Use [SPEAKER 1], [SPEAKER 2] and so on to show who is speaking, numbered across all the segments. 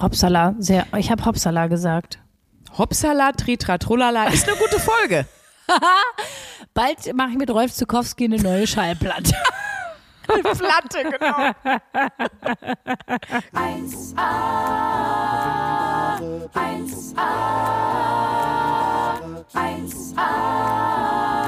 [SPEAKER 1] Hopsala, sehr. Ich habe Hopsala gesagt.
[SPEAKER 2] Hopsala, Tritra, Trullala ist eine gute Folge.
[SPEAKER 1] Bald mache ich mit Rolf Zukowski eine neue Schallplatte.
[SPEAKER 2] Platte, genau.
[SPEAKER 3] 1a, 1a, 1a, 1a,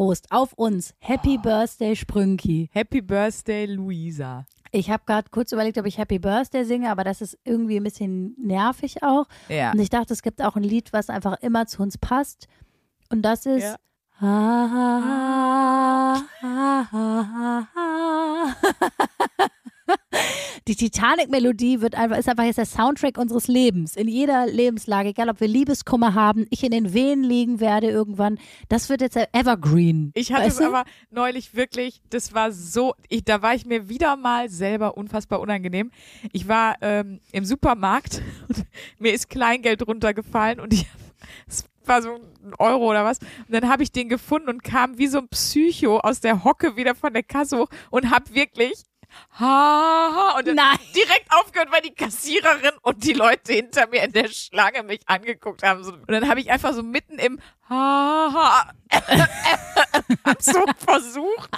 [SPEAKER 1] Prost auf uns. Happy Birthday Sprünki.
[SPEAKER 2] Happy Birthday, Luisa.
[SPEAKER 1] Ich habe gerade kurz überlegt, ob ich Happy Birthday singe, aber das ist irgendwie ein bisschen nervig auch.
[SPEAKER 2] Ja.
[SPEAKER 1] Und ich dachte, es gibt auch ein Lied, was einfach immer zu uns passt. Und das ist.
[SPEAKER 2] Ja.
[SPEAKER 1] Die Titanic-Melodie wird einfach, ist einfach jetzt der Soundtrack unseres Lebens. In jeder Lebenslage, egal ob wir Liebeskummer haben, ich in den Wehen liegen werde irgendwann. Das wird jetzt der Evergreen.
[SPEAKER 2] Ich hatte
[SPEAKER 1] weißt
[SPEAKER 2] es
[SPEAKER 1] du?
[SPEAKER 2] aber neulich wirklich, das war so, ich, da war ich mir wieder mal selber unfassbar unangenehm. Ich war ähm, im Supermarkt und mir ist Kleingeld runtergefallen und ich, es war so ein Euro oder was. Und dann habe ich den gefunden und kam wie so ein Psycho aus der Hocke wieder von der Kasse hoch und hab wirklich ha, ha und dann
[SPEAKER 1] Nein.
[SPEAKER 2] direkt aufgehört, weil die Kassiererin und die Leute hinter mir in der Schlange mich angeguckt haben. Und dann habe ich einfach so mitten im ha, ha so versucht,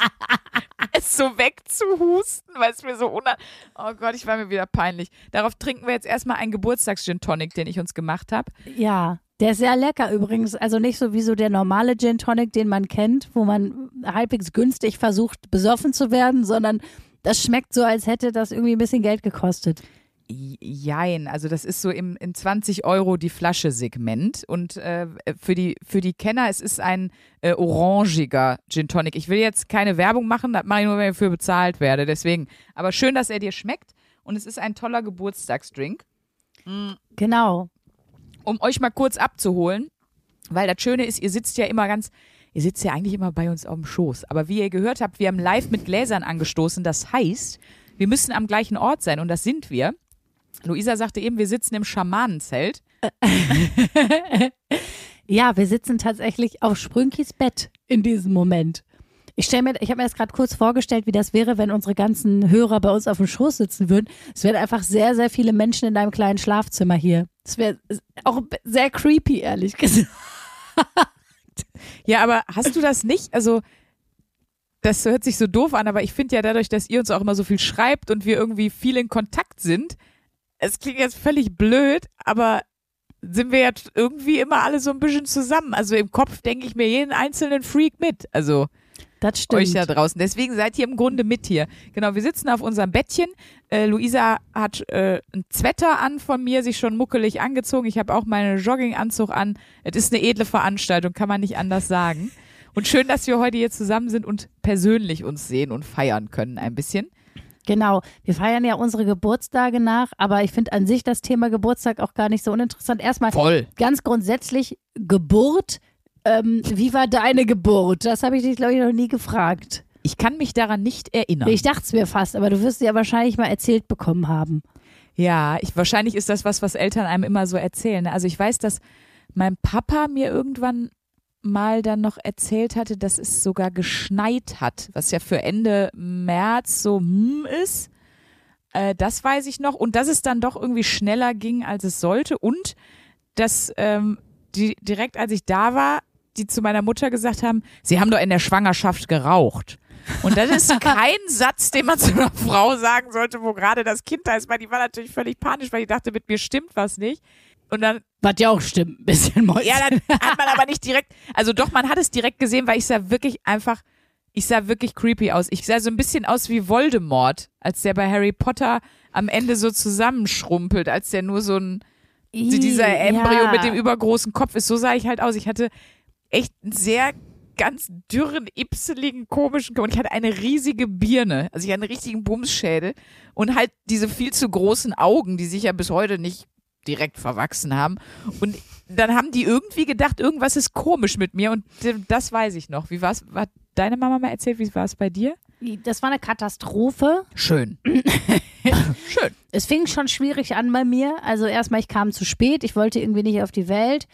[SPEAKER 2] es so wegzuhusten, weil es mir so unan... Oh Gott, ich war mir wieder peinlich. Darauf trinken wir jetzt erstmal einen Geburtstags-Gin Tonic, den ich uns gemacht habe.
[SPEAKER 1] Ja, der ist sehr lecker übrigens. Also nicht so wie so der normale Gin Tonic, den man kennt, wo man halbwegs günstig versucht, besoffen zu werden, sondern das schmeckt so, als hätte das irgendwie ein bisschen Geld gekostet.
[SPEAKER 2] Jein, also das ist so im, im 20 Euro die Flasche Segment und äh, für, die, für die Kenner, es ist ein äh, orangiger Gin Tonic. Ich will jetzt keine Werbung machen, das mache ich nur, wenn ich dafür bezahlt werde, deswegen. Aber schön, dass er dir schmeckt und es ist ein toller Geburtstagsdrink.
[SPEAKER 1] Genau.
[SPEAKER 2] um euch mal kurz abzuholen, weil das Schöne ist, ihr sitzt ja immer ganz, ihr sitzt ja eigentlich immer bei uns auf dem Schoß. Aber wie ihr gehört habt, wir haben live mit Gläsern angestoßen. Das heißt, wir müssen am gleichen Ort sein und das sind wir. Luisa sagte eben, wir sitzen im Schamanenzelt.
[SPEAKER 1] Ja, wir sitzen tatsächlich auf Sprünkis Bett in diesem Moment. Ich stelle mir, ich habe mir das gerade kurz vorgestellt, wie das wäre, wenn unsere ganzen Hörer bei uns auf dem Schoß sitzen würden. Es wären einfach sehr, sehr viele Menschen in deinem kleinen Schlafzimmer hier. Es wäre auch sehr creepy, ehrlich gesagt.
[SPEAKER 2] Ja, aber hast du das nicht? Also, das hört sich so doof an, aber ich finde ja dadurch, dass ihr uns auch immer so viel schreibt und wir irgendwie viel in Kontakt sind, es klingt jetzt völlig blöd, aber sind wir jetzt irgendwie immer alle so ein bisschen zusammen. Also im Kopf denke ich mir jeden einzelnen Freak mit. Also
[SPEAKER 1] Das stimmt.
[SPEAKER 2] euch da draußen. Deswegen seid ihr im Grunde mit hier. Genau, wir sitzen auf unserem Bettchen. Äh, Luisa hat äh, ein Zwetter an von mir, sich schon muckelig angezogen. Ich habe auch meinen Jogginganzug an. Es ist eine edle Veranstaltung, kann man nicht anders sagen. Und schön, dass wir heute hier zusammen sind und persönlich uns sehen und feiern können ein bisschen.
[SPEAKER 1] Genau. Wir feiern ja unsere Geburtstage nach, aber ich finde an sich das Thema Geburtstag auch gar nicht so uninteressant. Erstmal
[SPEAKER 2] Voll.
[SPEAKER 1] ganz grundsätzlich Geburt. Ähm, wie war deine Geburt? Das habe ich dich, glaube ich, noch nie gefragt.
[SPEAKER 2] Ich kann mich daran nicht erinnern.
[SPEAKER 1] Ich dachte es mir fast, aber du wirst sie ja wahrscheinlich mal erzählt bekommen haben.
[SPEAKER 2] Ja, ich, wahrscheinlich ist das was, was Eltern einem immer so erzählen. Also ich weiß, dass mein Papa mir irgendwann mal dann noch erzählt hatte, dass es sogar geschneit hat, was ja für Ende März so hm ist. Äh, das weiß ich noch. Und dass es dann doch irgendwie schneller ging, als es sollte. Und dass ähm, die, direkt als ich da war, die zu meiner Mutter gesagt haben, sie haben doch in der Schwangerschaft geraucht. Und das ist kein Satz, den man zu einer Frau sagen sollte, wo gerade das Kind da ist, weil die war natürlich völlig panisch, weil die dachte, mit mir stimmt was nicht. Und dann,
[SPEAKER 1] Was ja auch stimmt, ein bisschen Mäuschen.
[SPEAKER 2] ja, dann hat man aber nicht direkt, also doch, man hat es direkt gesehen, weil ich sah wirklich einfach, ich sah wirklich creepy aus. Ich sah so ein bisschen aus wie Voldemort, als der bei Harry Potter am Ende so zusammenschrumpelt, als der nur so ein, so dieser Embryo
[SPEAKER 1] ja.
[SPEAKER 2] mit dem übergroßen Kopf ist. So sah ich halt aus. Ich hatte echt einen sehr ganz dürren, ipseligen, komischen. Und ich hatte eine riesige Birne. Also ich hatte einen richtigen Bumsschädel und halt diese viel zu großen Augen, die sich ja bis heute nicht direkt verwachsen haben. Und dann haben die irgendwie gedacht, irgendwas ist komisch mit mir. Und das weiß ich noch. Wie war's? Hat deine Mama mal erzählt, wie war es bei dir?
[SPEAKER 1] Das war eine Katastrophe.
[SPEAKER 2] Schön. Schön.
[SPEAKER 1] Es fing schon schwierig an bei mir. Also erstmal, ich kam zu spät, ich wollte irgendwie nicht auf die Welt.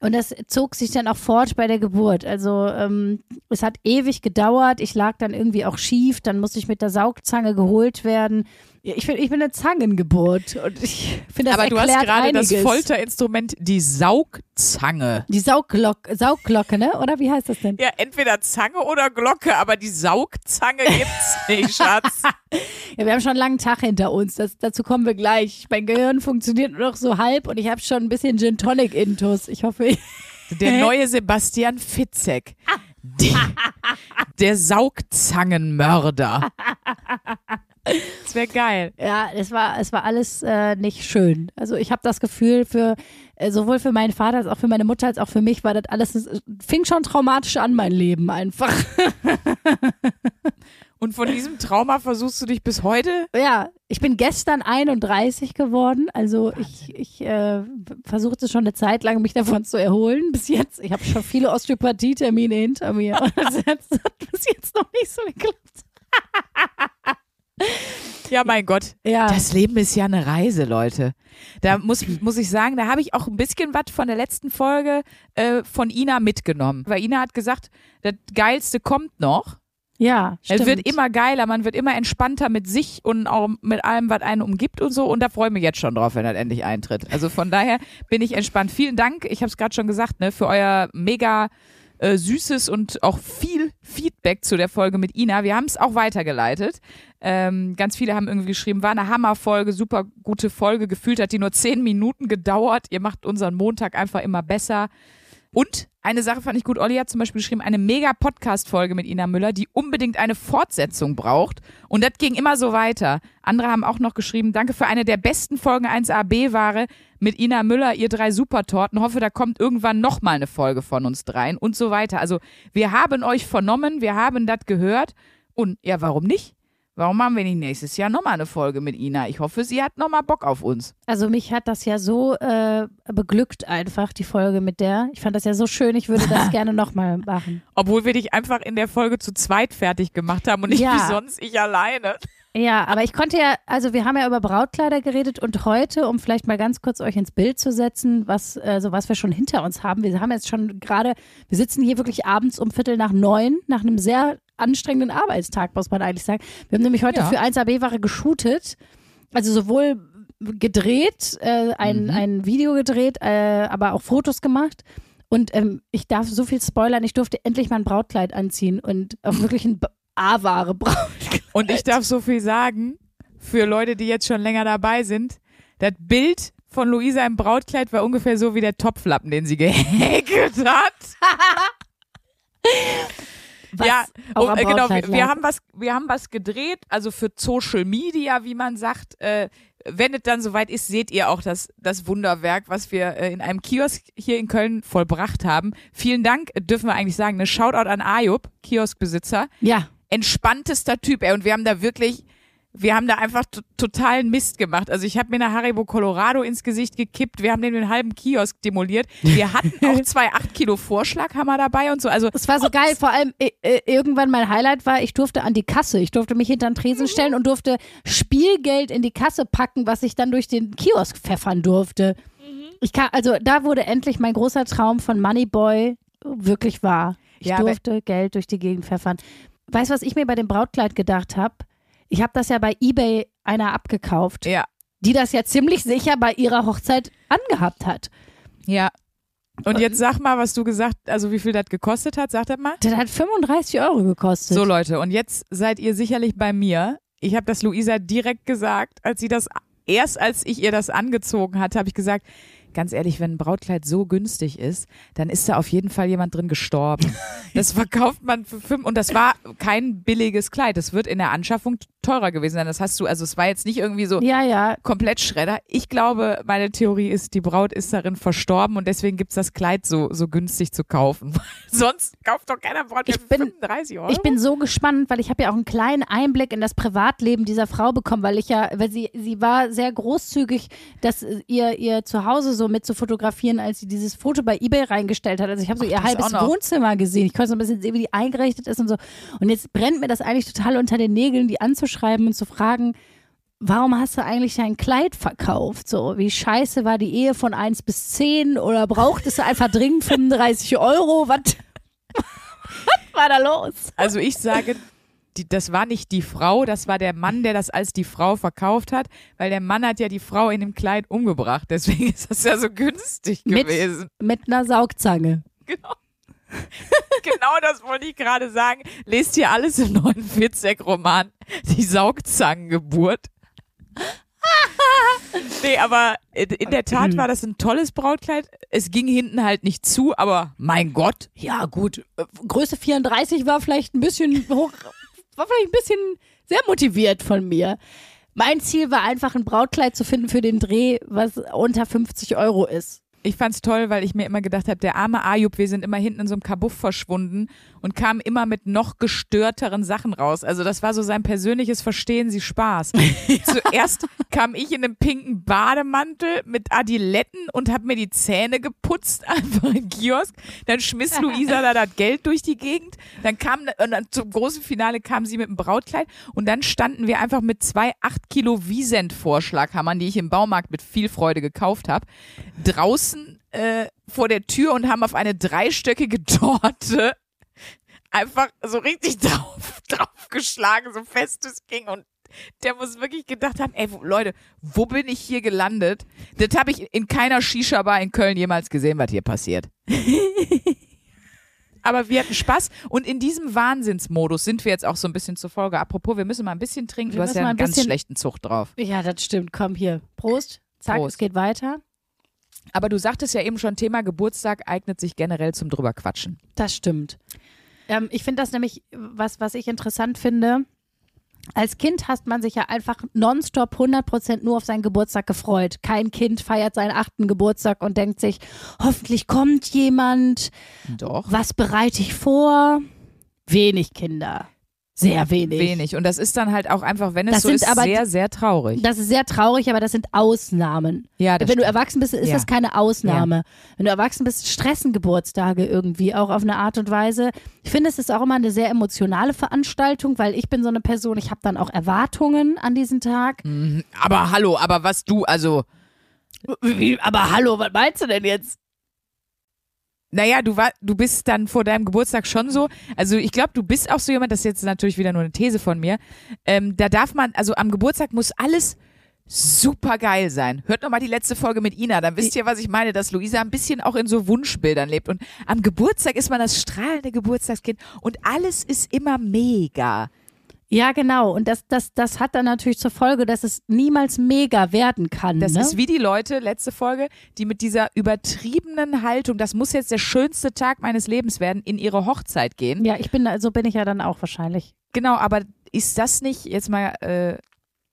[SPEAKER 1] Und das zog sich dann auch fort bei der Geburt. Also ähm, es hat ewig gedauert. Ich lag dann irgendwie auch schief. Dann musste ich mit der Saugzange geholt werden. Ja, Ich, find, ich bin eine Zangengeburt und ich finde das
[SPEAKER 2] Aber du hast gerade
[SPEAKER 1] einiges.
[SPEAKER 2] das Folterinstrument, die Saugzange.
[SPEAKER 1] Die Saugglocke, Saugglocke, ne? Oder wie heißt das denn?
[SPEAKER 2] Ja, entweder Zange oder Glocke, aber die Saugzange gibt's nicht, Schatz.
[SPEAKER 1] Ja, wir haben schon einen langen Tag hinter uns. Das, dazu kommen wir gleich. Mein Gehirn funktioniert nur noch so halb und ich habe schon ein bisschen Gin Tonic Intus. Ich hoffe, ich
[SPEAKER 2] Der neue Sebastian Fitzek. Der, der Saugzangenmörder. Das wäre geil.
[SPEAKER 1] Ja, es war, es war alles äh, nicht schön. Also ich habe das Gefühl, für äh, sowohl für meinen Vater als auch für meine Mutter als auch für mich war das alles, es fing schon traumatisch an, mein Leben einfach.
[SPEAKER 2] Und von diesem Trauma versuchst du dich bis heute?
[SPEAKER 1] Ja, ich bin gestern 31 geworden. Also ich, ich äh, versuchte schon eine Zeit lang, mich davon zu erholen. Bis jetzt, ich habe schon viele Osteopathie-Termine hinter mir. Und das hat bis jetzt noch nicht so geklappt.
[SPEAKER 2] Ja, mein Gott.
[SPEAKER 1] Ja.
[SPEAKER 2] Das Leben ist ja eine Reise, Leute. Da muss, muss ich sagen, da habe ich auch ein bisschen was von der letzten Folge äh, von Ina mitgenommen. Weil Ina hat gesagt, das Geilste kommt noch.
[SPEAKER 1] Ja, stimmt.
[SPEAKER 2] Es wird immer geiler, man wird immer entspannter mit sich und auch mit allem, was einen umgibt und so. Und da freue ich mich jetzt schon drauf, wenn das endlich eintritt. Also von daher bin ich entspannt. Vielen Dank, ich habe es gerade schon gesagt, ne, für euer mega äh, süßes und auch viel Feedback zu der Folge mit Ina. Wir haben es auch weitergeleitet. Ähm, ganz viele haben irgendwie geschrieben, war eine Hammerfolge, super gute Folge. Gefühlt hat die nur zehn Minuten gedauert. Ihr macht unseren Montag einfach immer besser. Und eine Sache fand ich gut, Olli hat zum Beispiel geschrieben, eine mega Podcast-Folge mit Ina Müller, die unbedingt eine Fortsetzung braucht. Und das ging immer so weiter. Andere haben auch noch geschrieben, danke für eine der besten Folgen 1AB-Ware mit Ina Müller, ihr drei Supertorten. Hoffe, da kommt irgendwann nochmal eine Folge von uns dreien und so weiter. Also wir haben euch vernommen, wir haben das gehört. Und ja, warum nicht? Warum machen wir nicht nächstes Jahr nochmal eine Folge mit Ina? Ich hoffe, sie hat nochmal Bock auf uns.
[SPEAKER 1] Also mich hat das ja so äh, beglückt einfach, die Folge mit der. Ich fand das ja so schön, ich würde das gerne nochmal machen.
[SPEAKER 2] Obwohl wir dich einfach in der Folge zu zweit fertig gemacht haben und nicht
[SPEAKER 1] Ja.
[SPEAKER 2] wie sonst ich alleine.
[SPEAKER 1] Ja, aber ich konnte ja, also wir haben ja über Brautkleider geredet und heute, um vielleicht mal ganz kurz euch ins Bild zu setzen, was, also was wir schon hinter uns haben. Wir haben jetzt schon gerade, wir sitzen hier wirklich abends um Viertel nach neun, nach einem sehr anstrengenden Arbeitstag, muss man eigentlich sagen. Wir haben nämlich heute
[SPEAKER 2] Ja.
[SPEAKER 1] für 1AB-Ware geshootet, also sowohl gedreht, äh, ein,
[SPEAKER 2] Mhm.
[SPEAKER 1] ein Video gedreht, äh, aber auch Fotos gemacht. Und ähm, ich darf so viel spoilern, ich durfte endlich mal ein Brautkleid anziehen und auch wirklich ein A-Ware Brautkleid.
[SPEAKER 2] Und ich darf so viel sagen, für Leute, die jetzt schon länger dabei sind, das Bild von Luisa im Brautkleid war ungefähr so wie der Topflappen, den sie gehäkelt hat.
[SPEAKER 1] Was
[SPEAKER 2] ja,
[SPEAKER 1] auch
[SPEAKER 2] und, äh, genau, wir, wir, haben was, wir haben was gedreht, also für Social Media, wie man sagt. Äh, wenn es dann soweit ist, seht ihr auch das, das Wunderwerk, was wir äh, in einem Kiosk hier in Köln vollbracht haben. Vielen Dank, dürfen wir eigentlich sagen. Eine Shoutout an Ayub, Kioskbesitzer.
[SPEAKER 1] Ja,
[SPEAKER 2] Entspanntester Typ, ey. Und wir haben da wirklich, wir haben da einfach totalen Mist gemacht. Also ich habe mir eine Haribo Colorado ins Gesicht gekippt. Wir haben den, den halben Kiosk demoliert. Wir hatten auch zwei 8 Kilo Vorschlaghammer dabei und so. Also
[SPEAKER 1] es war so geil. Vor allem äh, äh, irgendwann mein Highlight war, ich durfte an die Kasse. Ich durfte mich hinter den Tresen stellen und durfte Spielgeld in die Kasse packen, was ich dann durch den Kiosk pfeffern durfte. Ich kann, also da wurde endlich mein großer Traum von Moneyboy wirklich wahr. Ich
[SPEAKER 2] Ja,
[SPEAKER 1] durfte Geld durch die Gegend pfeffern. Weißt du, was ich mir bei dem Brautkleid gedacht habe? Ich habe das ja bei eBay einer abgekauft,
[SPEAKER 2] ja,
[SPEAKER 1] die das ja ziemlich sicher bei ihrer Hochzeit angehabt hat.
[SPEAKER 2] ja. Und jetzt sag mal, was du gesagt, also wie viel das gekostet hat, sag das mal.
[SPEAKER 1] Das hat 35 Euro gekostet.
[SPEAKER 2] So Leute, und jetzt seid ihr sicherlich bei mir. Ich habe das Luisa direkt gesagt, als sie das erst als ich ihr das angezogen hatte, habe ich gesagt, ganz ehrlich, wenn ein Brautkleid so günstig ist, dann ist da auf jeden Fall jemand drin gestorben. Das verkauft man für fünf und das war kein billiges Kleid. Das wird in der Anschaffung teurer gewesen sein. Das hast du, also es war jetzt nicht irgendwie so
[SPEAKER 1] Ja, ja.
[SPEAKER 2] komplett Schredder. Ich glaube, meine Theorie ist, die Braut ist darin verstorben und deswegen gibt's das Kleid so, so günstig zu kaufen. Sonst kauft doch keiner Braut
[SPEAKER 1] Ich bin-
[SPEAKER 2] 35 Euro.
[SPEAKER 1] Ich bin so gespannt, weil ich habe ja auch einen kleinen Einblick in das Privatleben dieser Frau bekommen, weil ich ja, weil sie, sie war sehr großzügig, dass ihr, ihr Zuhause so mit zu fotografieren, als sie dieses Foto bei Ebay reingestellt hat. Also ich habe so
[SPEAKER 2] Ach,
[SPEAKER 1] ihr halbes. Wohnzimmer gesehen. Ich konnte so ein bisschen sehen, wie die eingerichtet ist und so. Und jetzt brennt mir das eigentlich total unter den Nägeln, die anzuschreiben und zu fragen, warum hast du eigentlich dein Kleid verkauft? So, wie scheiße war die Ehe von 1 bis 10 oder brauchtest du einfach dringend 35 Euro? Was, was war da los?
[SPEAKER 2] Also ich sage, die, das war nicht die Frau, das war der Mann, der das als die Frau verkauft hat, weil der Mann hat ja die Frau in dem Kleid umgebracht. Deswegen ist das ja so günstig
[SPEAKER 1] Mit-
[SPEAKER 2] gewesen.
[SPEAKER 1] Mit einer Saugzange.
[SPEAKER 2] Genau. genau das wollte ich gerade sagen. Lest hier alles im 49-Roman. Die Saugzangengeburt. nee, aber in der Tat war das ein tolles Brautkleid. Es ging hinten halt nicht zu, aber mein Gott.
[SPEAKER 1] Ja, gut. Größe 34 war vielleicht ein bisschen hoch, war vielleicht ein bisschen sehr motiviert von mir. Mein Ziel war einfach ein Brautkleid zu finden für den Dreh, was unter 50 Euro ist.
[SPEAKER 2] Ich fand's toll, weil ich mir immer gedacht habe, der arme Ayub, wir sind immer hinten in so einem Kabuff verschwunden und kamen immer mit noch gestörteren Sachen raus. Also das war so sein persönliches Verstehen Sie Spaß. Zuerst kam ich in einem pinken Bademantel mit Adiletten und habe mir die Zähne geputzt, einfach im Kiosk. Dann schmiss Luisa da das Geld durch die Gegend. Dann kam, und dann zum großen Finale kam sie mit dem Brautkleid und dann standen wir einfach mit zwei 8 Kilo Wiesent-Vorschlaghammern, die ich im Baumarkt mit viel Freude gekauft habe, draußen äh, vor der Tür und haben auf eine dreistöckige Torte einfach so richtig drauf, draufgeschlagen, so fest es ging und der muss wirklich gedacht haben, ey, Leute, wo bin ich hier gelandet? Das habe ich in keiner Shisha-Bar in Köln jemals gesehen, was hier passiert. Aber wir hatten Spaß und in diesem Wahnsinnsmodus sind wir jetzt auch so ein bisschen zur Folge. Apropos, wir müssen mal ein bisschen trinken.
[SPEAKER 1] Wir
[SPEAKER 2] Du hast ja
[SPEAKER 1] mal
[SPEAKER 2] einen
[SPEAKER 1] ein
[SPEAKER 2] ganz
[SPEAKER 1] bisschen-
[SPEAKER 2] schlechten Zug drauf.
[SPEAKER 1] Ja, das stimmt. Komm hier. Prost. Zack,
[SPEAKER 2] Prost.
[SPEAKER 1] es geht weiter.
[SPEAKER 2] Aber du sagtest ja eben schon, Thema Geburtstag eignet sich generell zum drüberquatschen.
[SPEAKER 1] Das stimmt. Ähm, ich finde das nämlich, was, was ich interessant finde. Als Kind hat man sich ja einfach nonstop 100% nur auf seinen Geburtstag gefreut. Kein Kind feiert seinen achten Geburtstag und denkt sich, hoffentlich kommt jemand.
[SPEAKER 2] Doch.
[SPEAKER 1] Was bereite ich vor? Wenig Kinder. Sehr wenig.
[SPEAKER 2] Wenig. Und das ist dann halt auch einfach, wenn es
[SPEAKER 1] Das
[SPEAKER 2] so ist,
[SPEAKER 1] aber
[SPEAKER 2] sehr, sehr traurig.
[SPEAKER 1] Das ist sehr traurig, aber das sind Ausnahmen.
[SPEAKER 2] Ja, das
[SPEAKER 1] Wenn du
[SPEAKER 2] stimmt.
[SPEAKER 1] erwachsen bist, ist
[SPEAKER 2] Ja.
[SPEAKER 1] das keine Ausnahme. Wenn du erwachsen bist, stressen Geburtstage irgendwie auch auf eine Art und Weise. Ich finde, es ist auch immer eine sehr emotionale Veranstaltung, weil ich bin so eine Person, ich habe dann auch Erwartungen an diesen Tag.
[SPEAKER 2] Aber hallo, aber was du, also,
[SPEAKER 1] Wie, aber hallo, was meinst du denn jetzt?
[SPEAKER 2] Naja, du war, du bist dann vor deinem Geburtstag schon so, also ich glaube, du bist auch so jemand, das ist jetzt natürlich wieder nur eine These von mir, ähm, da darf man, also am Geburtstag muss alles super geil sein. Hört noch mal die letzte Folge mit Ina, dann wisst ihr, was ich meine, dass Luisa ein bisschen auch in so Wunschbildern lebt und am Geburtstag ist man das strahlende Geburtstagskind und alles ist immer mega.
[SPEAKER 1] Ja, genau. Und das, das, das hat dann natürlich zur Folge, dass es niemals mega werden kann.
[SPEAKER 2] Das
[SPEAKER 1] ne?
[SPEAKER 2] ist wie die Leute, letzte Folge, die mit dieser übertriebenen Haltung, das muss jetzt der schönste Tag meines Lebens werden, in ihre Hochzeit gehen.
[SPEAKER 1] ja, ich bin, so bin ich ja dann auch wahrscheinlich.
[SPEAKER 2] Genau, aber ist das nicht, jetzt mal, äh,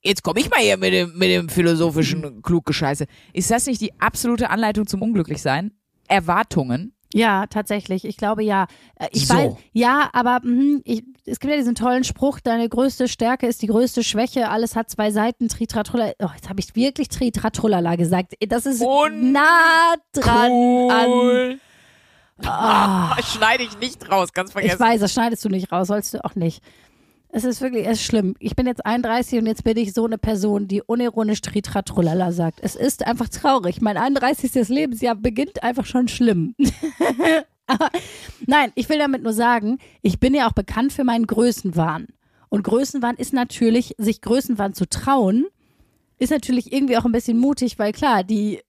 [SPEAKER 2] jetzt komme ich mal hier mit dem, mit dem philosophischen Kluggescheiße, ist das nicht die absolute Anleitung zum Unglücklichsein? Erwartungen?
[SPEAKER 1] Ja, tatsächlich. Ich glaube ja. Äh, Ich
[SPEAKER 2] So.
[SPEAKER 1] weiß, ja, aber mhm, ich, es gibt ja diesen tollen Spruch, deine größte Stärke ist die größte Schwäche, alles hat zwei Seiten, Tritratrulla. Oh, jetzt habe ich wirklich Tritratrullala gesagt. Das ist
[SPEAKER 2] Und
[SPEAKER 1] nah dran an.
[SPEAKER 2] Cool.
[SPEAKER 1] Ah,
[SPEAKER 2] Schneide ich nicht raus, ganz
[SPEAKER 1] ich
[SPEAKER 2] vergessen.
[SPEAKER 1] weiß, das schneidest du nicht raus, sollst du auch nicht. Es ist wirklich, es ist schlimm. Ich bin jetzt 31 und jetzt bin ich so eine Person, die unironisch Tritratrullala sagt. Es ist einfach traurig. Mein 31. Lebensjahr beginnt einfach schon schlimm. Aber nein, ich will damit nur sagen, ich bin ja auch bekannt für meinen Größenwahn. Und Größenwahn ist natürlich, sich Größenwahn zu trauen, ist natürlich irgendwie auch ein bisschen mutig, weil klar, die,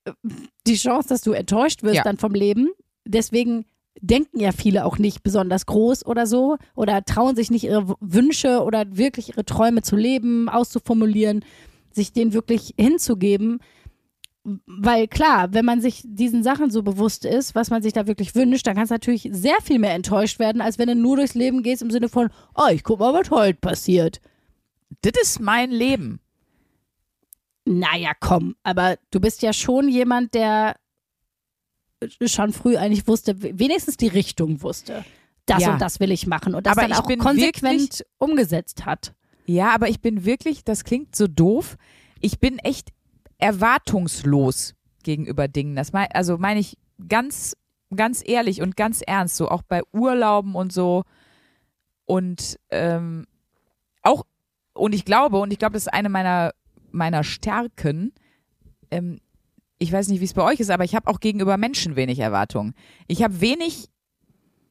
[SPEAKER 1] die Chance, dass du enttäuscht wirst
[SPEAKER 2] Ja.
[SPEAKER 1] dann vom Leben, deswegen denken ja viele auch nicht besonders groß oder so oder trauen sich nicht ihre Wünsche oder wirklich ihre Träume zu leben, auszuformulieren, sich denen wirklich hinzugeben. Weil klar, wenn man sich diesen Sachen so bewusst ist, was man sich da wirklich wünscht, dann kann es natürlich sehr viel mehr enttäuscht werden, als wenn du nur durchs Leben gehst im Sinne von, oh, ich guck mal, was heute passiert.
[SPEAKER 2] Das ist mein Leben.
[SPEAKER 1] Naja, komm, aber du bist ja schon jemand, der schon früh eigentlich wusste, wenigstens die Richtung wusste. Das
[SPEAKER 2] Ja.
[SPEAKER 1] und das will ich machen und das
[SPEAKER 2] Aber
[SPEAKER 1] dann auch konsequent
[SPEAKER 2] wirklich-
[SPEAKER 1] umgesetzt hat.
[SPEAKER 2] Ja, aber ich bin wirklich, das klingt so doof, ich bin echt erwartungslos gegenüber Dingen. Das mein, also meine ich ganz, ganz ehrlich und ganz ernst, so auch bei Urlauben und so. Und ähm, auch, und ich glaube, und ich glaube, das ist eine meiner meiner Stärken, ähm, ich weiß nicht, wie es bei euch ist, aber ich habe auch gegenüber Menschen wenig Erwartungen. Ich habe wenig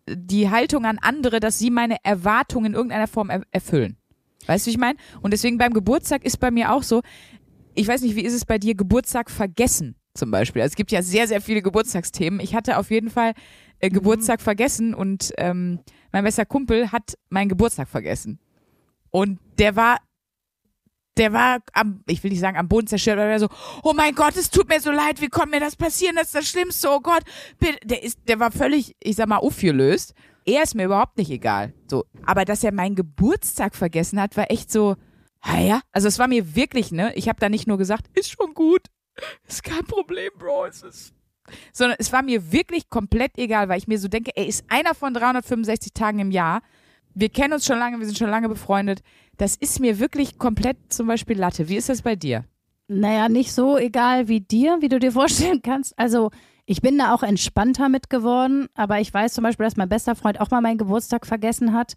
[SPEAKER 2] die Haltung an andere, dass sie meine Erwartungen in irgendeiner Form er erfüllen. Weißt du, wie ich meine? Und deswegen beim Geburtstag ist bei mir auch so, ich weiß nicht, wie ist es bei dir, Geburtstag vergessen zum Beispiel. Also es gibt ja sehr, sehr viele Geburtstagsthemen. Ich hatte auf jeden Fall äh, Geburtstag vergessen und ähm, mein bester Kumpel hat meinen Geburtstag vergessen. Und der war, der war am, ich will nicht sagen am Boden zerstört, aber der so, oh mein Gott, es tut mir so leid, wie konnte mir das passieren, das ist das Schlimmste, oh Gott. Der ist, der war völlig, ich sag mal, aufgelöst. Er ist mir überhaupt nicht egal. So. Aber dass er meinen Geburtstag vergessen hat, war echt so, ja. Also es war mir wirklich, ne, ich habe da nicht nur gesagt, ist schon gut, ist kein Problem, Bro, es ist sondern es war mir wirklich komplett egal, weil ich mir so denke, er ist einer von 365 Tagen im Jahr. Wir kennen uns schon lange, wir sind schon lange befreundet. Das ist mir wirklich komplett zum Beispiel Latte. Wie ist das bei dir?
[SPEAKER 1] Naja, nicht so egal wie dir, wie du dir vorstellen kannst. Also ich bin da auch entspannter mit geworden, aber ich weiß zum Beispiel, dass mein bester Freund auch mal meinen Geburtstag vergessen hat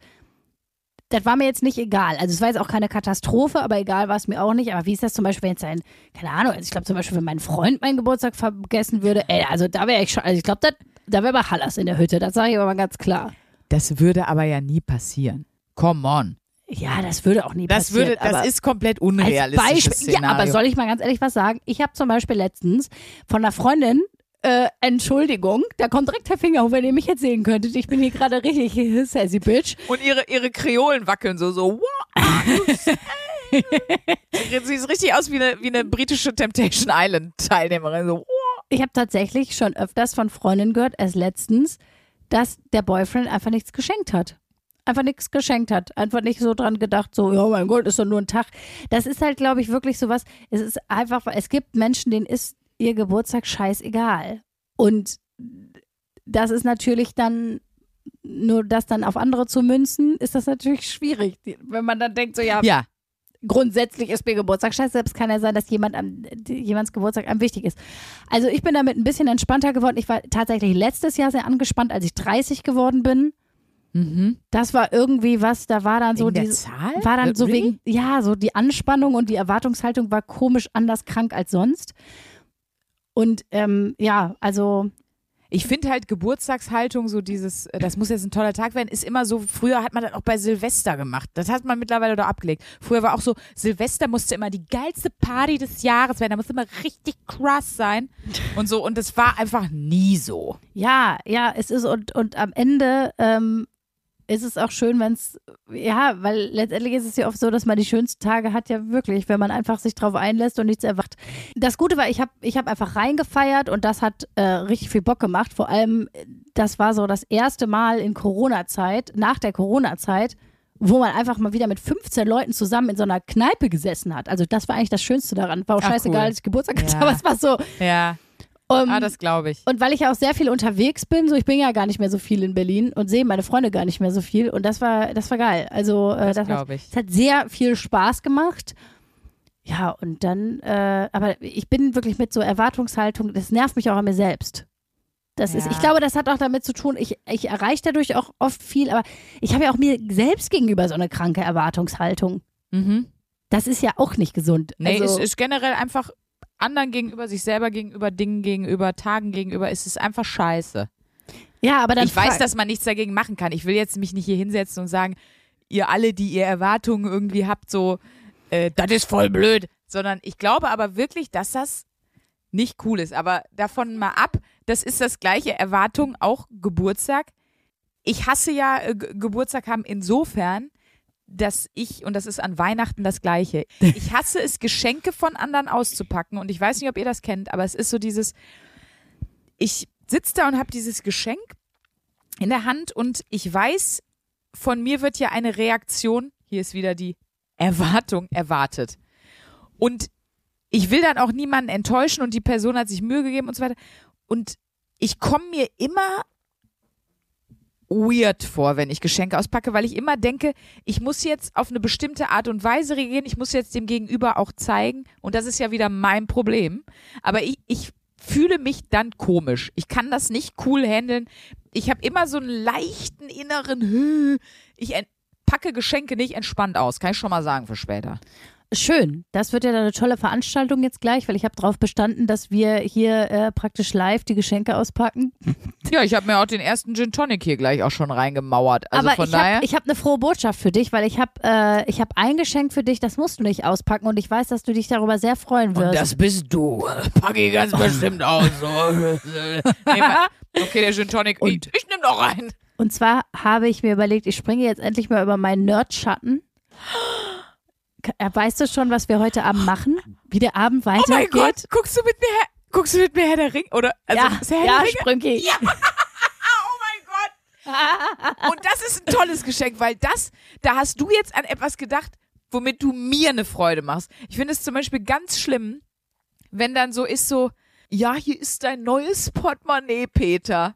[SPEAKER 1] das war mir jetzt nicht egal. Also es war jetzt auch keine Katastrophe, aber egal war es mir auch nicht. Aber wie ist das zum Beispiel, wenn jetzt ein, keine Ahnung, also ich glaube zum Beispiel, wenn mein Freund meinen Geburtstag vergessen würde, ey, also da wäre ich schon, also ich glaube, da wäre aber Hallas in der Hütte, das sage ich aber mal ganz klar.
[SPEAKER 2] Das würde aber ja nie passieren. Come on.
[SPEAKER 1] Ja, das würde auch nie
[SPEAKER 2] das
[SPEAKER 1] passieren.
[SPEAKER 2] Würde, das ist komplett unrealistisch.
[SPEAKER 1] Ja, aber soll ich mal ganz ehrlich was sagen? Ich habe zum Beispiel letztens von einer Freundin äh, Entschuldigung, da kommt direkt der Finger hoch, wenn ihr mich jetzt sehen könntet. Ich bin hier gerade richtig sassy bitch.
[SPEAKER 2] Und ihre, ihre Kreolen wackeln so, so, Sie sieht richtig aus wie eine, wie eine britische Temptation Island Teilnehmerin. So,
[SPEAKER 1] ich habe tatsächlich schon öfters von Freundinnen gehört, erst letztens, dass der Boyfriend einfach nichts geschenkt hat. Einfach nichts geschenkt hat. Einfach nicht so dran gedacht, so, ja, mein Gott, ist doch nur ein Tag. Das ist halt, glaube ich, wirklich sowas. Es ist einfach, es gibt Menschen, denen ist ihr Geburtstag scheißegal. Und das ist natürlich dann, nur das dann auf andere zu münzen, ist das natürlich schwierig. Wenn man dann denkt, so ja,
[SPEAKER 2] ja.
[SPEAKER 1] grundsätzlich ist mir Geburtstag scheiße, selbst kann ja sein, dass jemand am, jemands Geburtstag am wichtig ist. Also ich bin damit ein bisschen entspannter geworden. Ich war tatsächlich letztes Jahr sehr angespannt, als ich 30 geworden bin.
[SPEAKER 2] Mhm.
[SPEAKER 1] Das war irgendwie was, da war dann so
[SPEAKER 2] wegen
[SPEAKER 1] die
[SPEAKER 2] der Zahl?
[SPEAKER 1] war dann so
[SPEAKER 2] Really?
[SPEAKER 1] wegen ja, so die Anspannung und die Erwartungshaltung war komisch anders krank als sonst. Und ähm, ja, also
[SPEAKER 2] Ich finde halt Geburtstagshaltung, so dieses, äh, das muss jetzt ein toller Tag werden, ist immer so, früher hat man das auch bei Silvester gemacht. Das hat man mittlerweile doch abgelegt. Früher war auch so, Silvester musste immer die geilste Party des Jahres werden, da musste immer richtig krass sein und so. Und das war einfach nie so.
[SPEAKER 1] ja, ja, es ist und, und am Ende ähm, ist es auch schön, wenn es, ja, weil letztendlich ist es ja oft so, dass man die schönsten Tage hat, ja wirklich, wenn man einfach sich drauf einlässt und nichts erwacht. Das Gute war, ich habe ich hab einfach reingefeiert und das hat äh, richtig viel Bock gemacht. Vor allem, das war so das erste Mal in Corona-Zeit, nach der Corona-Zeit, wo man einfach mal wieder mit 15 Leuten zusammen in so einer Kneipe gesessen hat. Also das war eigentlich das Schönste daran. War auch
[SPEAKER 2] Ach,
[SPEAKER 1] scheißegal,
[SPEAKER 2] cool.
[SPEAKER 1] dass ich Geburtstag hatte,
[SPEAKER 2] Ja.
[SPEAKER 1] aber es war so.
[SPEAKER 2] Ja,
[SPEAKER 1] ähm,
[SPEAKER 2] ah, das glaube ich.
[SPEAKER 1] und weil ich ja auch sehr viel unterwegs bin, so ich bin ja gar nicht mehr so viel in Berlin und sehe meine Freunde gar nicht mehr so viel und das war das war geil. Also äh,
[SPEAKER 2] Das
[SPEAKER 1] das, hat,
[SPEAKER 2] glaube ich.
[SPEAKER 1] es hat sehr viel Spaß gemacht. Ja, und dann äh, aber ich bin wirklich mit so Erwartungshaltung, das nervt mich auch an mir selbst. Das ist,
[SPEAKER 2] Ja.
[SPEAKER 1] ich glaube, das hat auch damit zu tun, ich, ich erreiche dadurch auch oft viel, aber ich habe ja auch mir selbst gegenüber so eine kranke Erwartungshaltung.
[SPEAKER 2] Mhm.
[SPEAKER 1] Das ist ja auch nicht gesund.
[SPEAKER 2] Nee,
[SPEAKER 1] also,
[SPEAKER 2] es ist generell einfach anderen gegenüber, sich selber gegenüber, Dingen gegenüber, Tagen gegenüber, ist es einfach scheiße.
[SPEAKER 1] ja, aber dann
[SPEAKER 2] ich weiß, dass man nichts dagegen machen kann. Ich will jetzt mich nicht hier hinsetzen und sagen, ihr alle, die ihr Erwartungen irgendwie habt, so, äh, das ist voll blöd. Sondern ich glaube aber wirklich, dass das nicht cool ist. Aber davon mal ab, das ist das gleiche Erwartung, auch Geburtstag. Ich hasse ja äh, Ge- Geburtstag haben insofern, dass ich, und das ist an Weihnachten das Gleiche, ich hasse es, Geschenke von anderen auszupacken. Und ich weiß nicht, ob ihr das kennt, aber es ist so dieses, ich sitze da und habe dieses Geschenk in der Hand und ich weiß, von mir wird ja eine Reaktion, hier ist wieder die Erwartung erwartet. Und ich will dann auch niemanden enttäuschen und die Person hat sich Mühe gegeben und so weiter. Und ich komme mir immer weird vor, wenn ich Geschenke auspacke, weil ich immer denke, ich muss jetzt auf eine bestimmte Art und Weise reagieren, ich muss jetzt dem Gegenüber auch zeigen und das ist ja wieder mein Problem. Aber ich, ich fühle mich dann komisch. Ich kann das nicht cool handeln. Ich habe immer so einen leichten inneren, Hü. ich en- packe Geschenke nicht entspannt aus, kann ich schon mal sagen für später.
[SPEAKER 1] Schön. Das wird ja dann eine tolle Veranstaltung jetzt gleich, weil ich habe darauf bestanden, dass wir hier äh, praktisch live die Geschenke auspacken.
[SPEAKER 2] Ja, ich habe mir auch den ersten Gin Tonic hier gleich auch schon reingemauert. Also
[SPEAKER 1] Aber
[SPEAKER 2] von
[SPEAKER 1] ich
[SPEAKER 2] daher.
[SPEAKER 1] habe hab eine frohe Botschaft für dich, weil ich habe äh, ich hab ein Geschenk für dich, das musst du nicht auspacken und ich weiß, dass du dich darüber sehr freuen wirst.
[SPEAKER 2] bist du. Pack ich ganz bestimmt aus. okay, der Gin Tonic. Ich,
[SPEAKER 1] Und-
[SPEAKER 2] ich nehme noch rein.
[SPEAKER 1] Und zwar habe ich mir überlegt, ich springe jetzt endlich mal über meinen Nerdschatten. Äh, Weißt du schon, was wir heute Abend machen? Wie der Abend
[SPEAKER 2] Oh mein
[SPEAKER 1] weitergeht?
[SPEAKER 2] Gott, guckst du mit mir, Herr- guckst du mit mir Herr der Ring? Oder, also,
[SPEAKER 1] ja,
[SPEAKER 2] ist Herr
[SPEAKER 1] ja,
[SPEAKER 2] der?
[SPEAKER 1] Sprünki.
[SPEAKER 2] Ja. oh mein Gott. Und das ist ein tolles Geschenk, weil das, da hast du jetzt an etwas gedacht, womit du mir eine Freude machst. Ich finde es zum Beispiel ganz schlimm, wenn dann so ist so, ja, hier ist dein neues Portemonnaie, Peter.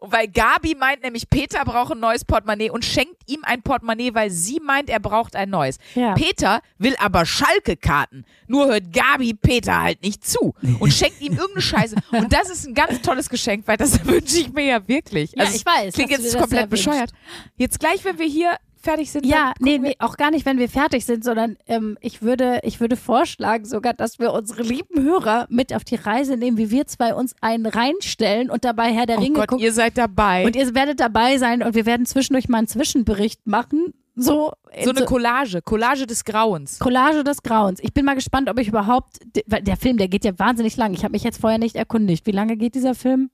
[SPEAKER 2] Weil Gabi meint nämlich, Peter braucht ein neues Portemonnaie und schenkt ihm ein Portemonnaie, weil sie meint, er braucht ein neues.
[SPEAKER 1] Ja.
[SPEAKER 2] Peter will aber Schalke-Karten. Nur hört Gabi Peter halt nicht zu und schenkt ihm irgendeine Scheiße. Und das ist ein ganz tolles Geschenk, weil das wünsche ich mir ja wirklich.
[SPEAKER 1] Ja,
[SPEAKER 2] Also
[SPEAKER 1] ich weiß,
[SPEAKER 2] Klingt jetzt komplett bescheuert. Jetzt gleich, wenn wir hier fertig sind.
[SPEAKER 1] Ja, nee, nee, auch gar nicht, wenn wir fertig sind, sondern ähm, ich, würde, ich würde vorschlagen sogar, dass wir unsere lieben Hörer mit auf die Reise nehmen, wie wir zwei uns einen reinstellen und dabei Herr der
[SPEAKER 2] Oh
[SPEAKER 1] Ringe
[SPEAKER 2] Gott,
[SPEAKER 1] gucken.
[SPEAKER 2] ihr seid dabei.
[SPEAKER 1] Und ihr werdet dabei sein und wir werden zwischendurch mal einen Zwischenbericht machen. So,
[SPEAKER 2] so eine Collage, Collage des Grauens.
[SPEAKER 1] Collage des Grauens. Ich bin mal gespannt, ob ich überhaupt. weil Der Film, der geht ja wahnsinnig lang. Ich habe mich jetzt vorher nicht erkundigt. Wie lange geht dieser Film?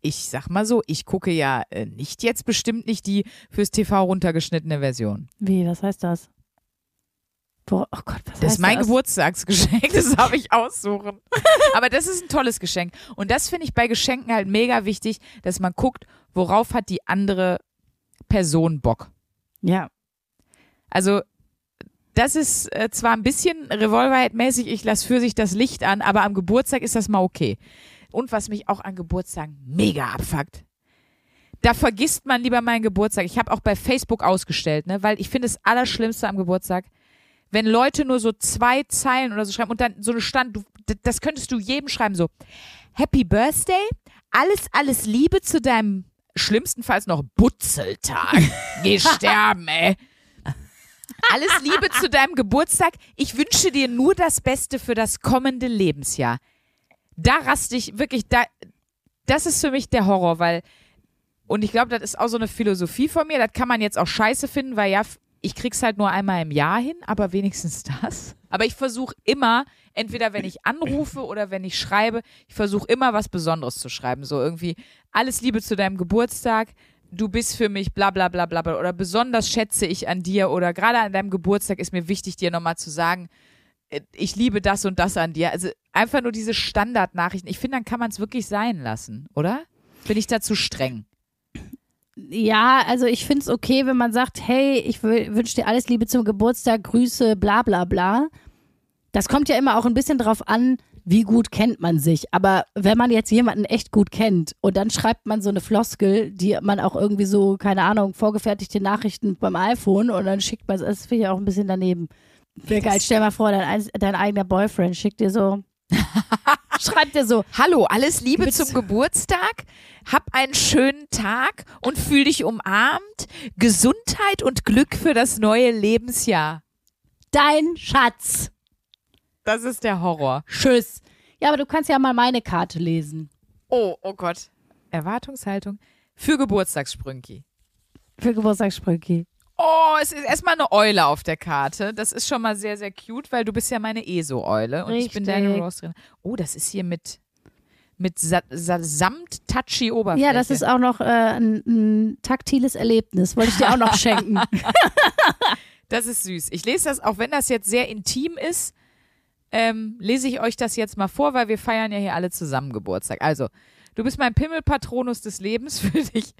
[SPEAKER 2] Ich sag mal so, ich gucke ja äh, nicht jetzt bestimmt nicht die fürs TV runtergeschnittene Version.
[SPEAKER 1] Wie, was heißt das? Boah, oh Gott, was
[SPEAKER 2] Das ist mein
[SPEAKER 1] das?
[SPEAKER 2] Geburtstagsgeschenk, das darf ich aussuchen. Aber das ist ein tolles Geschenk. Und das finde ich bei Geschenken halt mega wichtig, dass man guckt, worauf hat die andere Person Bock.
[SPEAKER 1] Ja.
[SPEAKER 2] Also das ist äh, zwar ein bisschen Revolverhead-mäßig, ich lasse für sich das Licht an, aber am Geburtstag ist das mal okay. Und was mich auch an Geburtstagen mega abfuckt. Da vergisst man lieber meinen Geburtstag. Ich habe auch bei Facebook ausgestellt, ne, weil ich finde das Allerschlimmste am Geburtstag, wenn Leute nur so zwei Zeilen oder so schreiben und dann so eine Stand, du, das könntest du jedem schreiben, so Happy Birthday, alles, alles Liebe zu deinem schlimmstenfalls noch Butzeltag. Geh sterben, ey. Alles Liebe zu deinem Geburtstag. Ich wünsche dir nur das Beste für das kommende Lebensjahr. Da raste ich wirklich, da, das ist für mich der Horror, weil, und ich glaube, das ist auch so eine Philosophie von mir, das kann man jetzt auch scheiße finden, weil ja, ich krieg's halt nur einmal im Jahr hin, aber wenigstens das. Aber ich versuche immer, entweder wenn ich anrufe oder wenn ich schreibe, ich versuche immer was Besonderes zu schreiben. So irgendwie, alles Liebe zu deinem Geburtstag, du bist für mich bla bla bla bla bla oder besonders schätze ich an dir oder gerade an deinem Geburtstag ist mir wichtig, dir nochmal zu sagen, ich liebe das und das an dir. Also einfach nur diese Standardnachrichten. Ich finde, dann kann man es wirklich sein lassen, oder? Bin ich da zu streng?
[SPEAKER 1] Ja, also ich finde es okay, wenn man sagt, hey, ich wünsche dir alles Liebe zum Geburtstag, Grüße, bla bla bla. Das kommt ja immer auch ein bisschen drauf an, wie gut kennt man sich. Aber wenn man jetzt jemanden echt gut kennt und dann schreibt man so eine Floskel, die man auch irgendwie so, keine Ahnung, vorgefertigte Nachrichten beim iPhone und dann schickt man es, das finde ich auch ein bisschen daneben. Wäre geil, stell mal vor, dein, dein eigener Boyfriend schickt dir so, schreibt dir so,
[SPEAKER 2] Hallo, alles Liebe
[SPEAKER 1] Liebe
[SPEAKER 2] zum
[SPEAKER 1] zu-
[SPEAKER 2] Geburtstag. Hab einen schönen Tag und fühl dich umarmt. Gesundheit und Glück für das neue Lebensjahr.
[SPEAKER 1] dein Schatz.
[SPEAKER 2] Das ist der Horror.
[SPEAKER 1] Tschüss. Ja, aber du kannst ja mal meine Karte lesen.
[SPEAKER 2] Oh, oh Gott. Erwartungshaltung für Geburtstagssprünki.
[SPEAKER 1] Für Geburtstagssprünki.
[SPEAKER 2] Oh, es ist erstmal eine Eule auf der Karte. Das ist schon mal sehr, sehr cute, weil du bist ja meine ESO-Eule und ich bin
[SPEAKER 1] Richtig.
[SPEAKER 2] deine Rose drin. Oh, das ist hier mit, mit Sa Sa samt-touchy Oberfläche.
[SPEAKER 1] Ja, das ist auch noch äh, ein, ein taktiles Erlebnis. Wollte ich dir auch noch schenken.
[SPEAKER 2] Das ist süß. Ich lese das, auch wenn das jetzt sehr intim ist, ähm, lese ich euch das jetzt mal vor, weil wir feiern ja hier alle zusammen Geburtstag. Also, du bist mein Pimmelpatronus des Lebens. Für dich,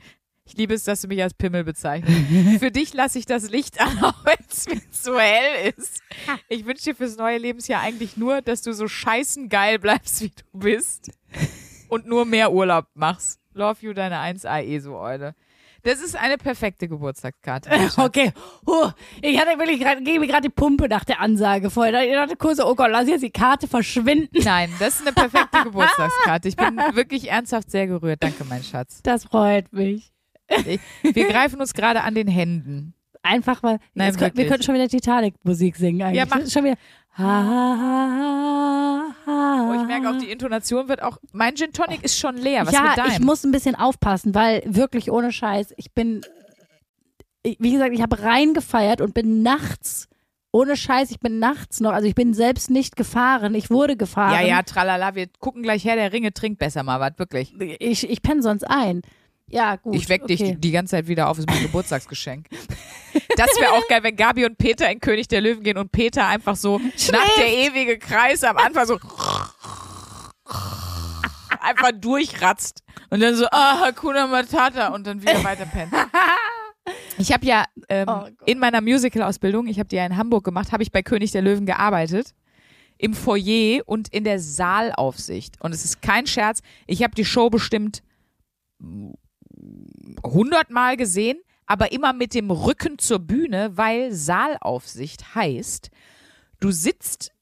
[SPEAKER 2] ich liebe es, dass du mich als Pimmel bezeichnest. Für dich lasse ich das Licht an, auch wenn es mir zu hell ist. Ich wünsche dir fürs neue Lebensjahr eigentlich nur, dass du so scheißen geil bleibst, wie du bist. Und nur mehr Urlaub machst. Love you, deine 1A ESO-Eule. Das ist eine perfekte Geburtstagskarte.
[SPEAKER 1] okay. Huh. Ich hatte wirklich gerade, gebe mir gerade die Pumpe nach der Ansage vorher. Ich dachte kurz, so, oh Gott, lass jetzt die Karte verschwinden.
[SPEAKER 2] Nein, das ist eine perfekte Geburtstagskarte. Ich bin wirklich ernsthaft sehr gerührt. Danke, mein Schatz.
[SPEAKER 1] Das freut mich.
[SPEAKER 2] Wir greifen uns gerade an den Händen.
[SPEAKER 1] einfach mal.
[SPEAKER 2] Nein,
[SPEAKER 1] könnt, wir könnten schon wieder Titanic-Musik singen eigentlich.
[SPEAKER 2] Ja, mach.
[SPEAKER 1] Schon wieder. Ha, ha, ha,
[SPEAKER 2] Oh, ich merke auch, die Intonation wird auch. Mein Gin Tonic ist schon leer. Was
[SPEAKER 1] ja, ich muss ein bisschen aufpassen, weil wirklich ohne Scheiß, ich bin, wie gesagt, ich habe reingefeiert und bin nachts, ohne Scheiß, ich bin nachts noch, also ich bin selbst nicht gefahren, ich wurde gefahren.
[SPEAKER 2] ja, ja, tralala. Wir gucken gleich her. Der Ringe trinkt besser mal was, wirklich.
[SPEAKER 1] Ich, ich penne sonst ein. Ja, gut.
[SPEAKER 2] Ich weck
[SPEAKER 1] okay.
[SPEAKER 2] dich die ganze Zeit wieder auf, ist mein Geburtstagsgeschenk. Das wäre auch geil, wenn Gabi und Peter in König der Löwen gehen und Peter einfach so nach der ewige Kreis am Anfang so einfach durchratzt und dann so, ah, Hakuna Matata und dann wieder weiter pennt. Ich habe ja ähm,
[SPEAKER 1] Oh
[SPEAKER 2] in meiner Musical-Ausbildung, ich habe die ja in Hamburg gemacht, habe ich bei König der Löwen gearbeitet. Im Foyer und in der Saalaufsicht. Und es ist kein Scherz, ich habe die Show bestimmt hundertmal gesehen, aber immer mit dem Rücken zur Bühne, weil Saalaufsicht heißt, du sitzt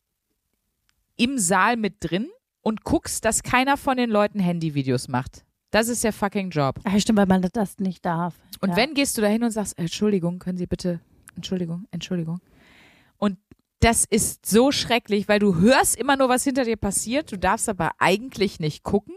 [SPEAKER 2] im Saal mit drin und guckst, dass keiner von den Leuten Handyvideos macht. Das ist der fucking Job.
[SPEAKER 1] Ja, stimmt, weil man das nicht darf.
[SPEAKER 2] Und
[SPEAKER 1] ja.
[SPEAKER 2] wenn gehst du da hin und sagst, Entschuldigung, können Sie bitte, Entschuldigung, Entschuldigung. Und das ist so schrecklich, weil du hörst immer nur, was hinter dir passiert, du darfst aber eigentlich nicht gucken.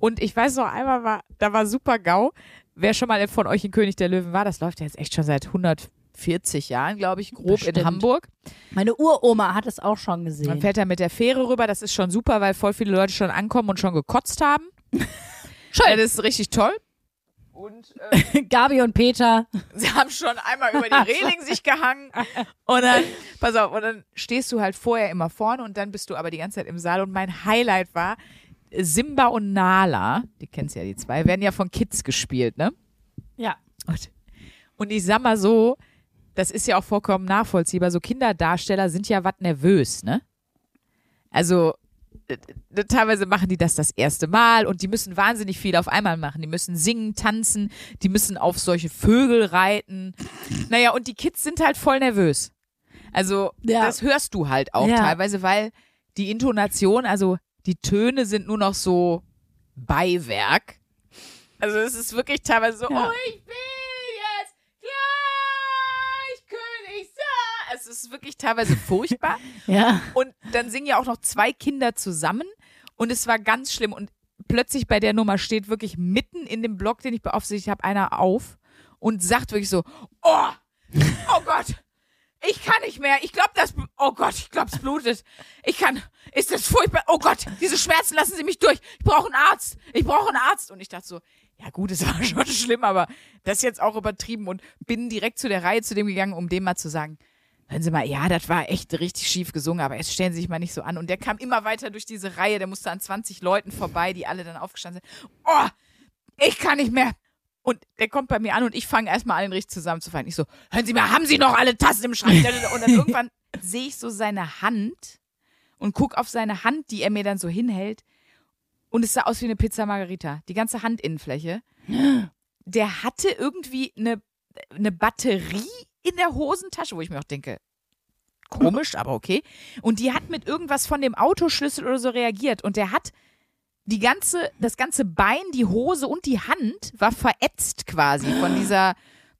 [SPEAKER 2] Und ich weiß noch einmal, war, da war super GAU. Wer schon mal von euch in König der Löwen war, das läuft ja jetzt echt schon seit 140 Jahren, glaube ich, grob
[SPEAKER 1] Bestimmt.
[SPEAKER 2] in Hamburg.
[SPEAKER 1] Meine Uroma hat es auch schon
[SPEAKER 2] Man
[SPEAKER 1] gesehen.
[SPEAKER 2] fährt da mit der Fähre rüber, das ist schon super, weil voll viele Leute schon ankommen und schon gekotzt haben.
[SPEAKER 1] Schön.
[SPEAKER 2] Das ist richtig toll. Und äh,
[SPEAKER 1] Gabi und Peter.
[SPEAKER 2] Sie haben schon einmal über die Reling sich gehangen und dann, pass auf, und dann stehst du halt vorher immer vorne und dann bist du aber die ganze Zeit im Saal und mein Highlight war Simba und Nala, die kennst ja die zwei, werden ja von Kids gespielt, ne?
[SPEAKER 1] Ja.
[SPEAKER 2] Und, und ich sag mal so, das ist ja auch vollkommen nachvollziehbar, so Kinderdarsteller sind ja was nervös, ne? Also äh, äh, teilweise machen die das das erste Mal und die müssen wahnsinnig viel auf einmal machen. Die müssen singen, tanzen, die müssen auf solche Vögel reiten. Naja, und die Kids sind halt voll nervös. Also
[SPEAKER 1] Ja.
[SPEAKER 2] das hörst du halt auch
[SPEAKER 1] Ja.
[SPEAKER 2] teilweise, weil die Intonation, also die Töne sind nur noch so Beiwerk. Also es ist wirklich teilweise so,
[SPEAKER 1] Ja.
[SPEAKER 2] oh, ich will jetzt gleich König sein. Es ist wirklich teilweise furchtbar.
[SPEAKER 1] Ja.
[SPEAKER 2] Und dann singen ja auch noch zwei Kinder zusammen. Und es war ganz schlimm. Und plötzlich bei der Nummer steht wirklich mitten in dem Block, den ich beaufsichtigt habe, einer auf und sagt wirklich so, oh, oh Gott, ich kann nicht mehr. Ich glaube, das, oh Gott, ich glaube, es blutet. Ich kann, ist das furchtbar. Oh Gott, diese Schmerzen lassen Sie mich durch. Ich brauche einen Arzt. Ich brauche einen Arzt. Und ich dachte so, ja gut, es war schon schlimm, aber das ist jetzt auch übertrieben und bin direkt zu der Reihe zu dem gegangen, um dem mal zu sagen, Hören Sie mal, ja, das war echt richtig schief gesungen, aber jetzt stellen Sie sich mal nicht so an. Und der kam immer weiter durch diese Reihe, der musste an 20 Leuten vorbei, die alle dann aufgestanden sind. Oh, ich kann nicht mehr. Und der kommt bei mir an und ich fange erstmal an, richtig zusammenzufallen. Ich so, hören Sie mal, haben Sie noch alle Tassen im Schrank? Und dann irgendwann sehe ich so seine Hand und guck auf seine Hand, die er mir dann so hinhält. Und es sah aus wie eine Pizza Margarita. Die ganze Handinnenfläche. Der hatte irgendwie eine, eine Batterie in der Hosentasche, wo ich mir auch denke, komisch, aber okay. Und die hat mit irgendwas von dem Autoschlüssel oder so reagiert. Und der hat die ganze, das ganze Bein, die Hose und die Hand war verätzt quasi von dieser.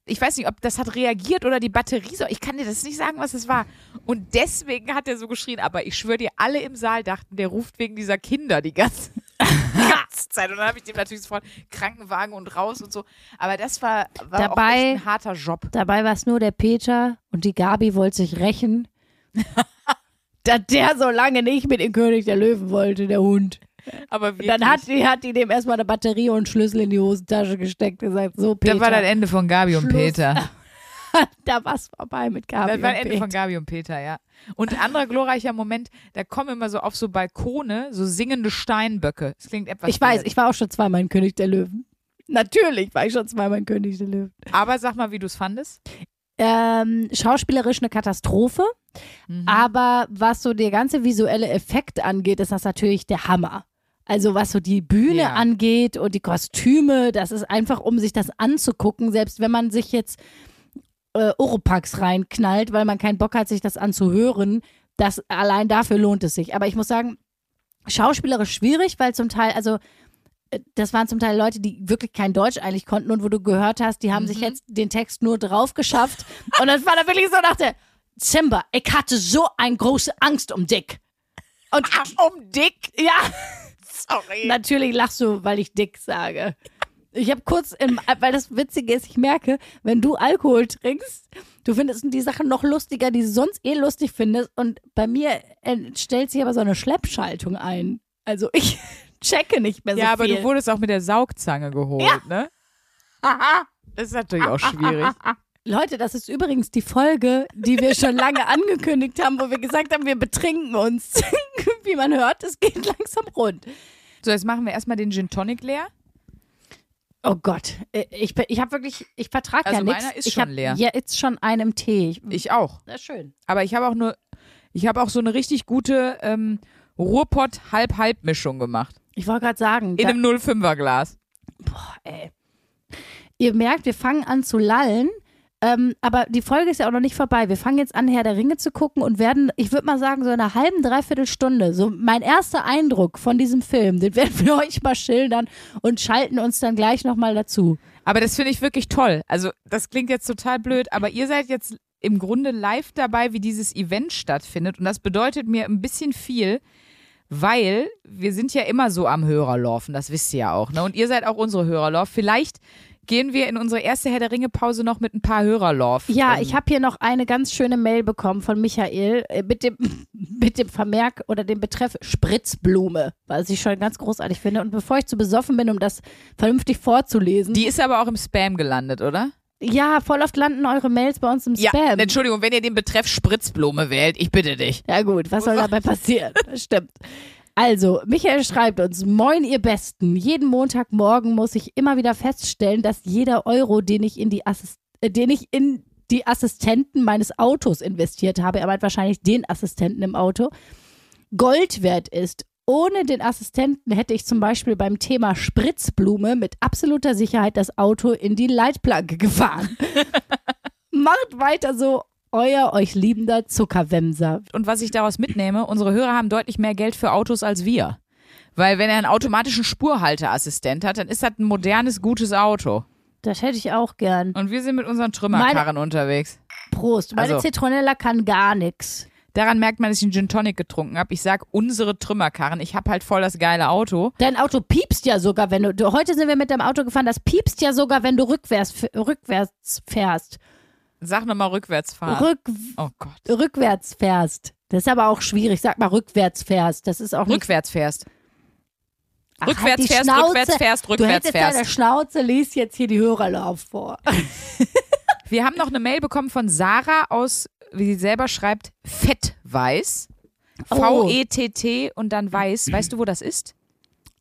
[SPEAKER 2] Ich weiß nicht, ob das hat reagiert oder die Batterie so. Ich kann dir das nicht sagen, was es war. Und deswegen hat er so geschrien. Aber ich schwöre dir, alle im Saal dachten, der ruft wegen dieser Kinder die ganze, ganze Zeit. Und dann habe ich dem natürlich sofort Krankenwagen und raus und so. Aber das war, war
[SPEAKER 1] Dabei-
[SPEAKER 2] ein harter Job.
[SPEAKER 1] Dabei war es nur der Peter und die Gabi wollte sich rächen, dass der so lange nicht mit dem König der Löwen wollte, der Hund.
[SPEAKER 2] Aber
[SPEAKER 1] Und
[SPEAKER 2] wirklich,
[SPEAKER 1] dann hat die, hat die dem erstmal eine Batterie und einen Schlüssel in die Hosentasche gesteckt und gesagt, so Peter,
[SPEAKER 2] das war das Ende von Gabi und
[SPEAKER 1] Schluss.
[SPEAKER 2] Peter.
[SPEAKER 1] da war's vorbei mit Gabi
[SPEAKER 2] Das war
[SPEAKER 1] und
[SPEAKER 2] das Ende
[SPEAKER 1] Peter.
[SPEAKER 2] von Gabi und Peter, ja. Und ein anderer glorreicher Moment, da kommen immer so auf so Balkone so singende Steinböcke. Das klingt etwas
[SPEAKER 1] Ich weiß, ich war auch schon zweimal in König der Löwen. Natürlich war ich schon zweimal in König der Löwen.
[SPEAKER 2] Aber sag mal, wie du es fandest.
[SPEAKER 1] Ähm, schauspielerisch eine Katastrophe,
[SPEAKER 2] Mhm.
[SPEAKER 1] aber was so der ganze visuelle Effekt angeht, ist das natürlich der Hammer. Also was so die Bühne
[SPEAKER 2] Ja.
[SPEAKER 1] angeht und die Kostüme, das ist einfach, um sich das anzugucken, selbst wenn man sich jetzt äh, Oropax reinknallt, weil man keinen Bock hat, sich das anzuhören, das allein dafür lohnt es sich. Aber ich muss sagen, schauspielerisch schwierig, weil zum Teil, also äh, das waren zum Teil Leute, die wirklich kein Deutsch eigentlich konnten und wo du gehört hast, die haben sich jetzt den Text nur drauf geschafft. und das war dann wirklich so nach der Simba, ich hatte so eine große Angst um Dick. Und
[SPEAKER 2] um Dick.
[SPEAKER 1] ja,
[SPEAKER 2] Sorry.
[SPEAKER 1] natürlich lachst du, weil ich Dick sage. Ich habe kurz, im, weil das Witzige ist, ich merke, wenn du Alkohol trinkst, du findest die Sachen noch lustiger, die du sonst eh lustig findest. Und bei mir äh, stellt sich aber so eine Schleppschaltung ein. Also ich checke nicht mehr so
[SPEAKER 2] Ja, aber
[SPEAKER 1] viel.
[SPEAKER 2] du wurdest auch mit der Saugzange geholt, ne? Das ist natürlich auch schwierig.
[SPEAKER 1] Leute, das ist übrigens die Folge, die wir schon lange angekündigt haben, wo wir gesagt haben, wir betrinken uns. Wie man hört, es geht langsam rund.
[SPEAKER 2] So, jetzt machen wir erstmal den Gin Tonic leer.
[SPEAKER 1] Oh Gott, äh, ich, ich habe wirklich, ich vertrage
[SPEAKER 2] Also
[SPEAKER 1] ja nichts.
[SPEAKER 2] meiner ist
[SPEAKER 1] ich
[SPEAKER 2] schon
[SPEAKER 1] hab
[SPEAKER 2] leer.
[SPEAKER 1] jetzt schon einen im Tee. Ich,
[SPEAKER 2] Ich auch.
[SPEAKER 1] na schön.
[SPEAKER 2] Aber ich habe auch nur, ich habe auch so eine richtig gute ähm, Ruhrpott-Halb-Halb-Mischung gemacht.
[SPEAKER 1] Ich wollte gerade sagen,
[SPEAKER 2] In einem 05er Glas.
[SPEAKER 1] ey. ihr merkt, wir fangen an zu lallen. Ähm, aber die Folge ist ja auch noch nicht vorbei. Wir fangen jetzt an, Herr der Ringe zu gucken und werden, ich würde mal sagen, so in einer halben, dreiviertel Stunde, so mein erster Eindruck von diesem Film, den werden wir euch mal schildern und schalten uns dann gleich nochmal dazu.
[SPEAKER 2] Aber das finde ich wirklich toll. Also, das klingt jetzt total blöd, aber ihr seid jetzt im Grunde live dabei, wie dieses Event stattfindet. Und das bedeutet mir ein bisschen viel, weil wir sind ja immer so am Hörerlaufen, das wisst ihr ja auch. Ne? Und ihr seid auch unsere Hörerlauf. Vielleicht gehen wir in unsere erste Herr der Ringe-Pause noch mit ein paar Hörerlauf.
[SPEAKER 1] Ja,
[SPEAKER 2] ähm,
[SPEAKER 1] ich habe hier noch eine ganz schöne Mail bekommen von Michael äh, mit dem, mit dem Vermerk oder dem Betreff Spritzblume, was ich schon ganz großartig finde. Und bevor ich zu besoffen bin, um das vernünftig vorzulesen,
[SPEAKER 2] Die ist aber auch im Spam gelandet, oder?
[SPEAKER 1] ja, voll oft landen eure Mails bei uns im
[SPEAKER 2] Ja,
[SPEAKER 1] Spam.
[SPEAKER 2] Entschuldigung, wenn ihr den Betreff Spritzblume wählt, ich bitte dich.
[SPEAKER 1] Ja gut, was soll dabei passieren? Stimmt. Also, Michael schreibt uns, Moin ihr Besten. Jeden Montagmorgen muss ich immer wieder feststellen, dass jeder Euro, den ich in die, Assist äh, den ich in die Assistenten meines Autos investiert habe, er meint wahrscheinlich den Assistenten im Auto, Gold wert ist. Ohne den Assistenten hätte ich zum Beispiel beim Thema Spritzblume mit absoluter Sicherheit das Auto in die Leitplanke gefahren. Macht weiter so, euer euch liebender Zuckerwemser.
[SPEAKER 2] Und was ich daraus mitnehme, unsere Hörer haben deutlich mehr Geld für Autos als wir. Weil wenn er einen automatischen Spurhalteassistent hat, dann ist das ein modernes, gutes Auto.
[SPEAKER 1] Das hätte ich auch gern.
[SPEAKER 2] Und wir sind mit unseren Trümmerkarren unterwegs.
[SPEAKER 1] Prost. Meine
[SPEAKER 2] Also-
[SPEAKER 1] Zitronella kann gar nix.
[SPEAKER 2] Daran merkt man, dass ich einen Gin Tonic getrunken habe. Ich sag unsere Trümmerkarren. Ich habe halt voll das geile Auto.
[SPEAKER 1] Dein Auto piepst ja sogar, wenn du, du. Heute sind wir mit deinem Auto gefahren. Das piepst ja sogar, wenn du rückwärts, rückwärts fährst.
[SPEAKER 2] Sag nochmal rückwärts fahren.
[SPEAKER 1] Rück,
[SPEAKER 2] oh Gott.
[SPEAKER 1] rückwärts fährst. Das ist aber auch schwierig. Sag mal rückwärts fährst. Das ist auch nicht.
[SPEAKER 2] Rückwärts fährst.
[SPEAKER 1] Ach,
[SPEAKER 2] rückwärts
[SPEAKER 1] halt
[SPEAKER 2] fährst,
[SPEAKER 1] Schnauze.
[SPEAKER 2] rückwärts fährst,
[SPEAKER 1] Du
[SPEAKER 2] rückwärts
[SPEAKER 1] hättest deine
[SPEAKER 2] fährst.
[SPEAKER 1] Schnauze, liest jetzt hier die Hörerlauf vor.
[SPEAKER 2] Wir haben noch eine Mail bekommen von Sarah aus, wie sie selber schreibt, Fettweiß.
[SPEAKER 1] Oh.
[SPEAKER 2] V-E-T-T und dann Weiß. Weißt du, wo das ist?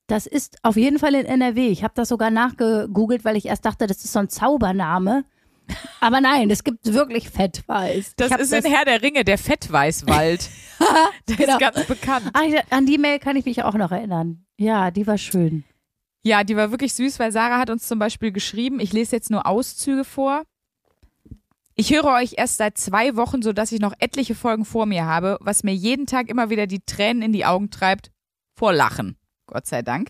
[SPEAKER 1] Das ist auf jeden Fall in NRW. Ich habe das sogar nachgegoogelt, weil ich erst dachte, das ist so ein Zaubername. Aber nein, es gibt wirklich Fettweiß.
[SPEAKER 2] Das ist in Herr der Ringe, der Fettweißwald. der
[SPEAKER 1] Genau.
[SPEAKER 2] ist ganz bekannt.
[SPEAKER 1] Ach, ich- an die Mail kann ich mich auch noch erinnern. Ja, die war schön.
[SPEAKER 2] Ja, die war wirklich süß, weil Sarah hat uns zum Beispiel geschrieben, ich lese jetzt nur Auszüge vor. Ich höre euch erst seit zwei Wochen, sodass ich noch etliche Folgen vor mir habe, was mir jeden Tag immer wieder die Tränen in die Augen treibt, vor Lachen. Gott sei Dank.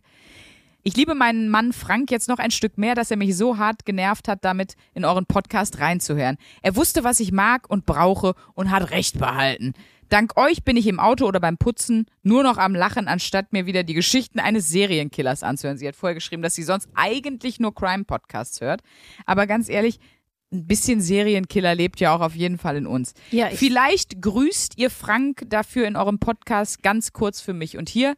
[SPEAKER 2] Ich liebe meinen Mann Frank jetzt noch ein Stück mehr, dass er mich so hart genervt hat, damit in euren Podcast reinzuhören. Er wusste, was ich mag und brauche und hat Recht behalten. Dank euch bin ich im Auto oder beim Putzen nur noch am Lachen, anstatt mir wieder die Geschichten eines Serienkillers anzuhören. Sie hat vorher geschrieben, dass sie sonst eigentlich nur Crime-Podcasts hört. Aber ganz ehrlich, ein bisschen Serienkiller lebt ja auch auf jeden Fall in uns.
[SPEAKER 1] Ja, ich-
[SPEAKER 2] Vielleicht grüßt ihr Frank dafür in eurem Podcast ganz kurz für mich. Und hier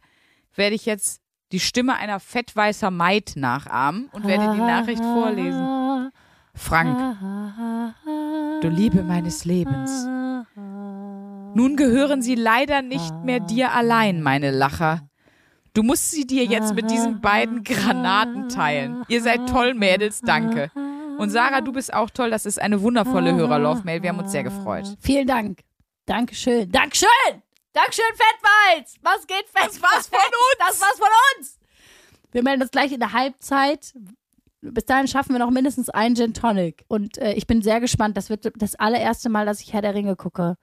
[SPEAKER 2] werde ich jetzt die Stimme einer fettweißer Maid nachahmen und werde die Nachricht vorlesen. Frank, du Liebe meines Lebens. Nun gehören sie leider nicht mehr dir allein, meine Lacher. Du musst sie dir jetzt mit diesen beiden Granaten teilen. Ihr seid toll, Mädels, danke. Und Sarah, du bist auch toll. Das ist eine wundervolle Hörerlauf-Mail. Wir haben uns sehr gefreut.
[SPEAKER 1] Vielen Dank. Dankeschön. Dankeschön. Dankeschön, Fettweiz. Was geht, Fettweiz? Das war's von uns. Das war's von uns. Wir melden uns gleich in der Halbzeit. Bis dahin schaffen wir noch mindestens einen Gin Tonic. Und äh, ich bin sehr gespannt. Das wird das allererste Mal, dass ich Herr der Ringe gucke.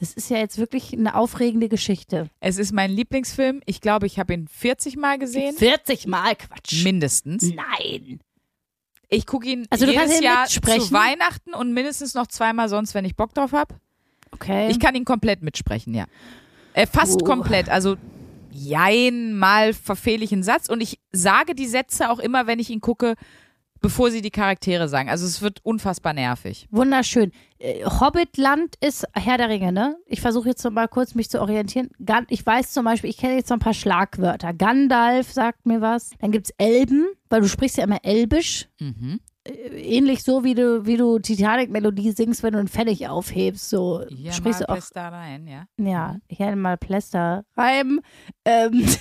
[SPEAKER 1] Das ist ja jetzt wirklich eine aufregende Geschichte.
[SPEAKER 2] Es ist mein Lieblingsfilm. Ich glaube, ich habe ihn 40 Mal gesehen.
[SPEAKER 1] 40 Mal Quatsch.
[SPEAKER 2] Mindestens.
[SPEAKER 1] Nein.
[SPEAKER 2] Ich gucke ihn
[SPEAKER 1] Also du
[SPEAKER 2] jedes Jahr
[SPEAKER 1] mitsprechen?
[SPEAKER 2] zu Weihnachten und mindestens noch zweimal sonst, wenn ich Bock drauf habe.
[SPEAKER 1] Okay.
[SPEAKER 2] Ich kann ihn komplett mitsprechen, ja. Äh, fast
[SPEAKER 1] Oh.
[SPEAKER 2] komplett. Also jein, mal verfehle ich einen Satz und ich sage die Sätze auch immer, wenn ich ihn gucke, bevor sie die Charaktere sagen. Also es wird unfassbar nervig.
[SPEAKER 1] Wunderschön. Äh, Hobbitland ist Herr der Ringe, ne? Ich versuche jetzt noch mal kurz mich zu orientieren. Ich weiß zum Beispiel, ich kenne jetzt noch ein paar Schlagwörter. Gandalf sagt mir was. Dann gibt's Elben, weil du sprichst ja immer Elbisch.
[SPEAKER 2] Mhm.
[SPEAKER 1] Äh, Ähnlich so, wie du, wie du Titanic-Melodie singst, wenn du einen Pfennig aufhebst. So
[SPEAKER 2] Hier
[SPEAKER 1] sprichst
[SPEAKER 2] mal
[SPEAKER 1] du auch.
[SPEAKER 2] Pest da rein, ja.
[SPEAKER 1] Ja, hier mal Pläster reiben. Ähm,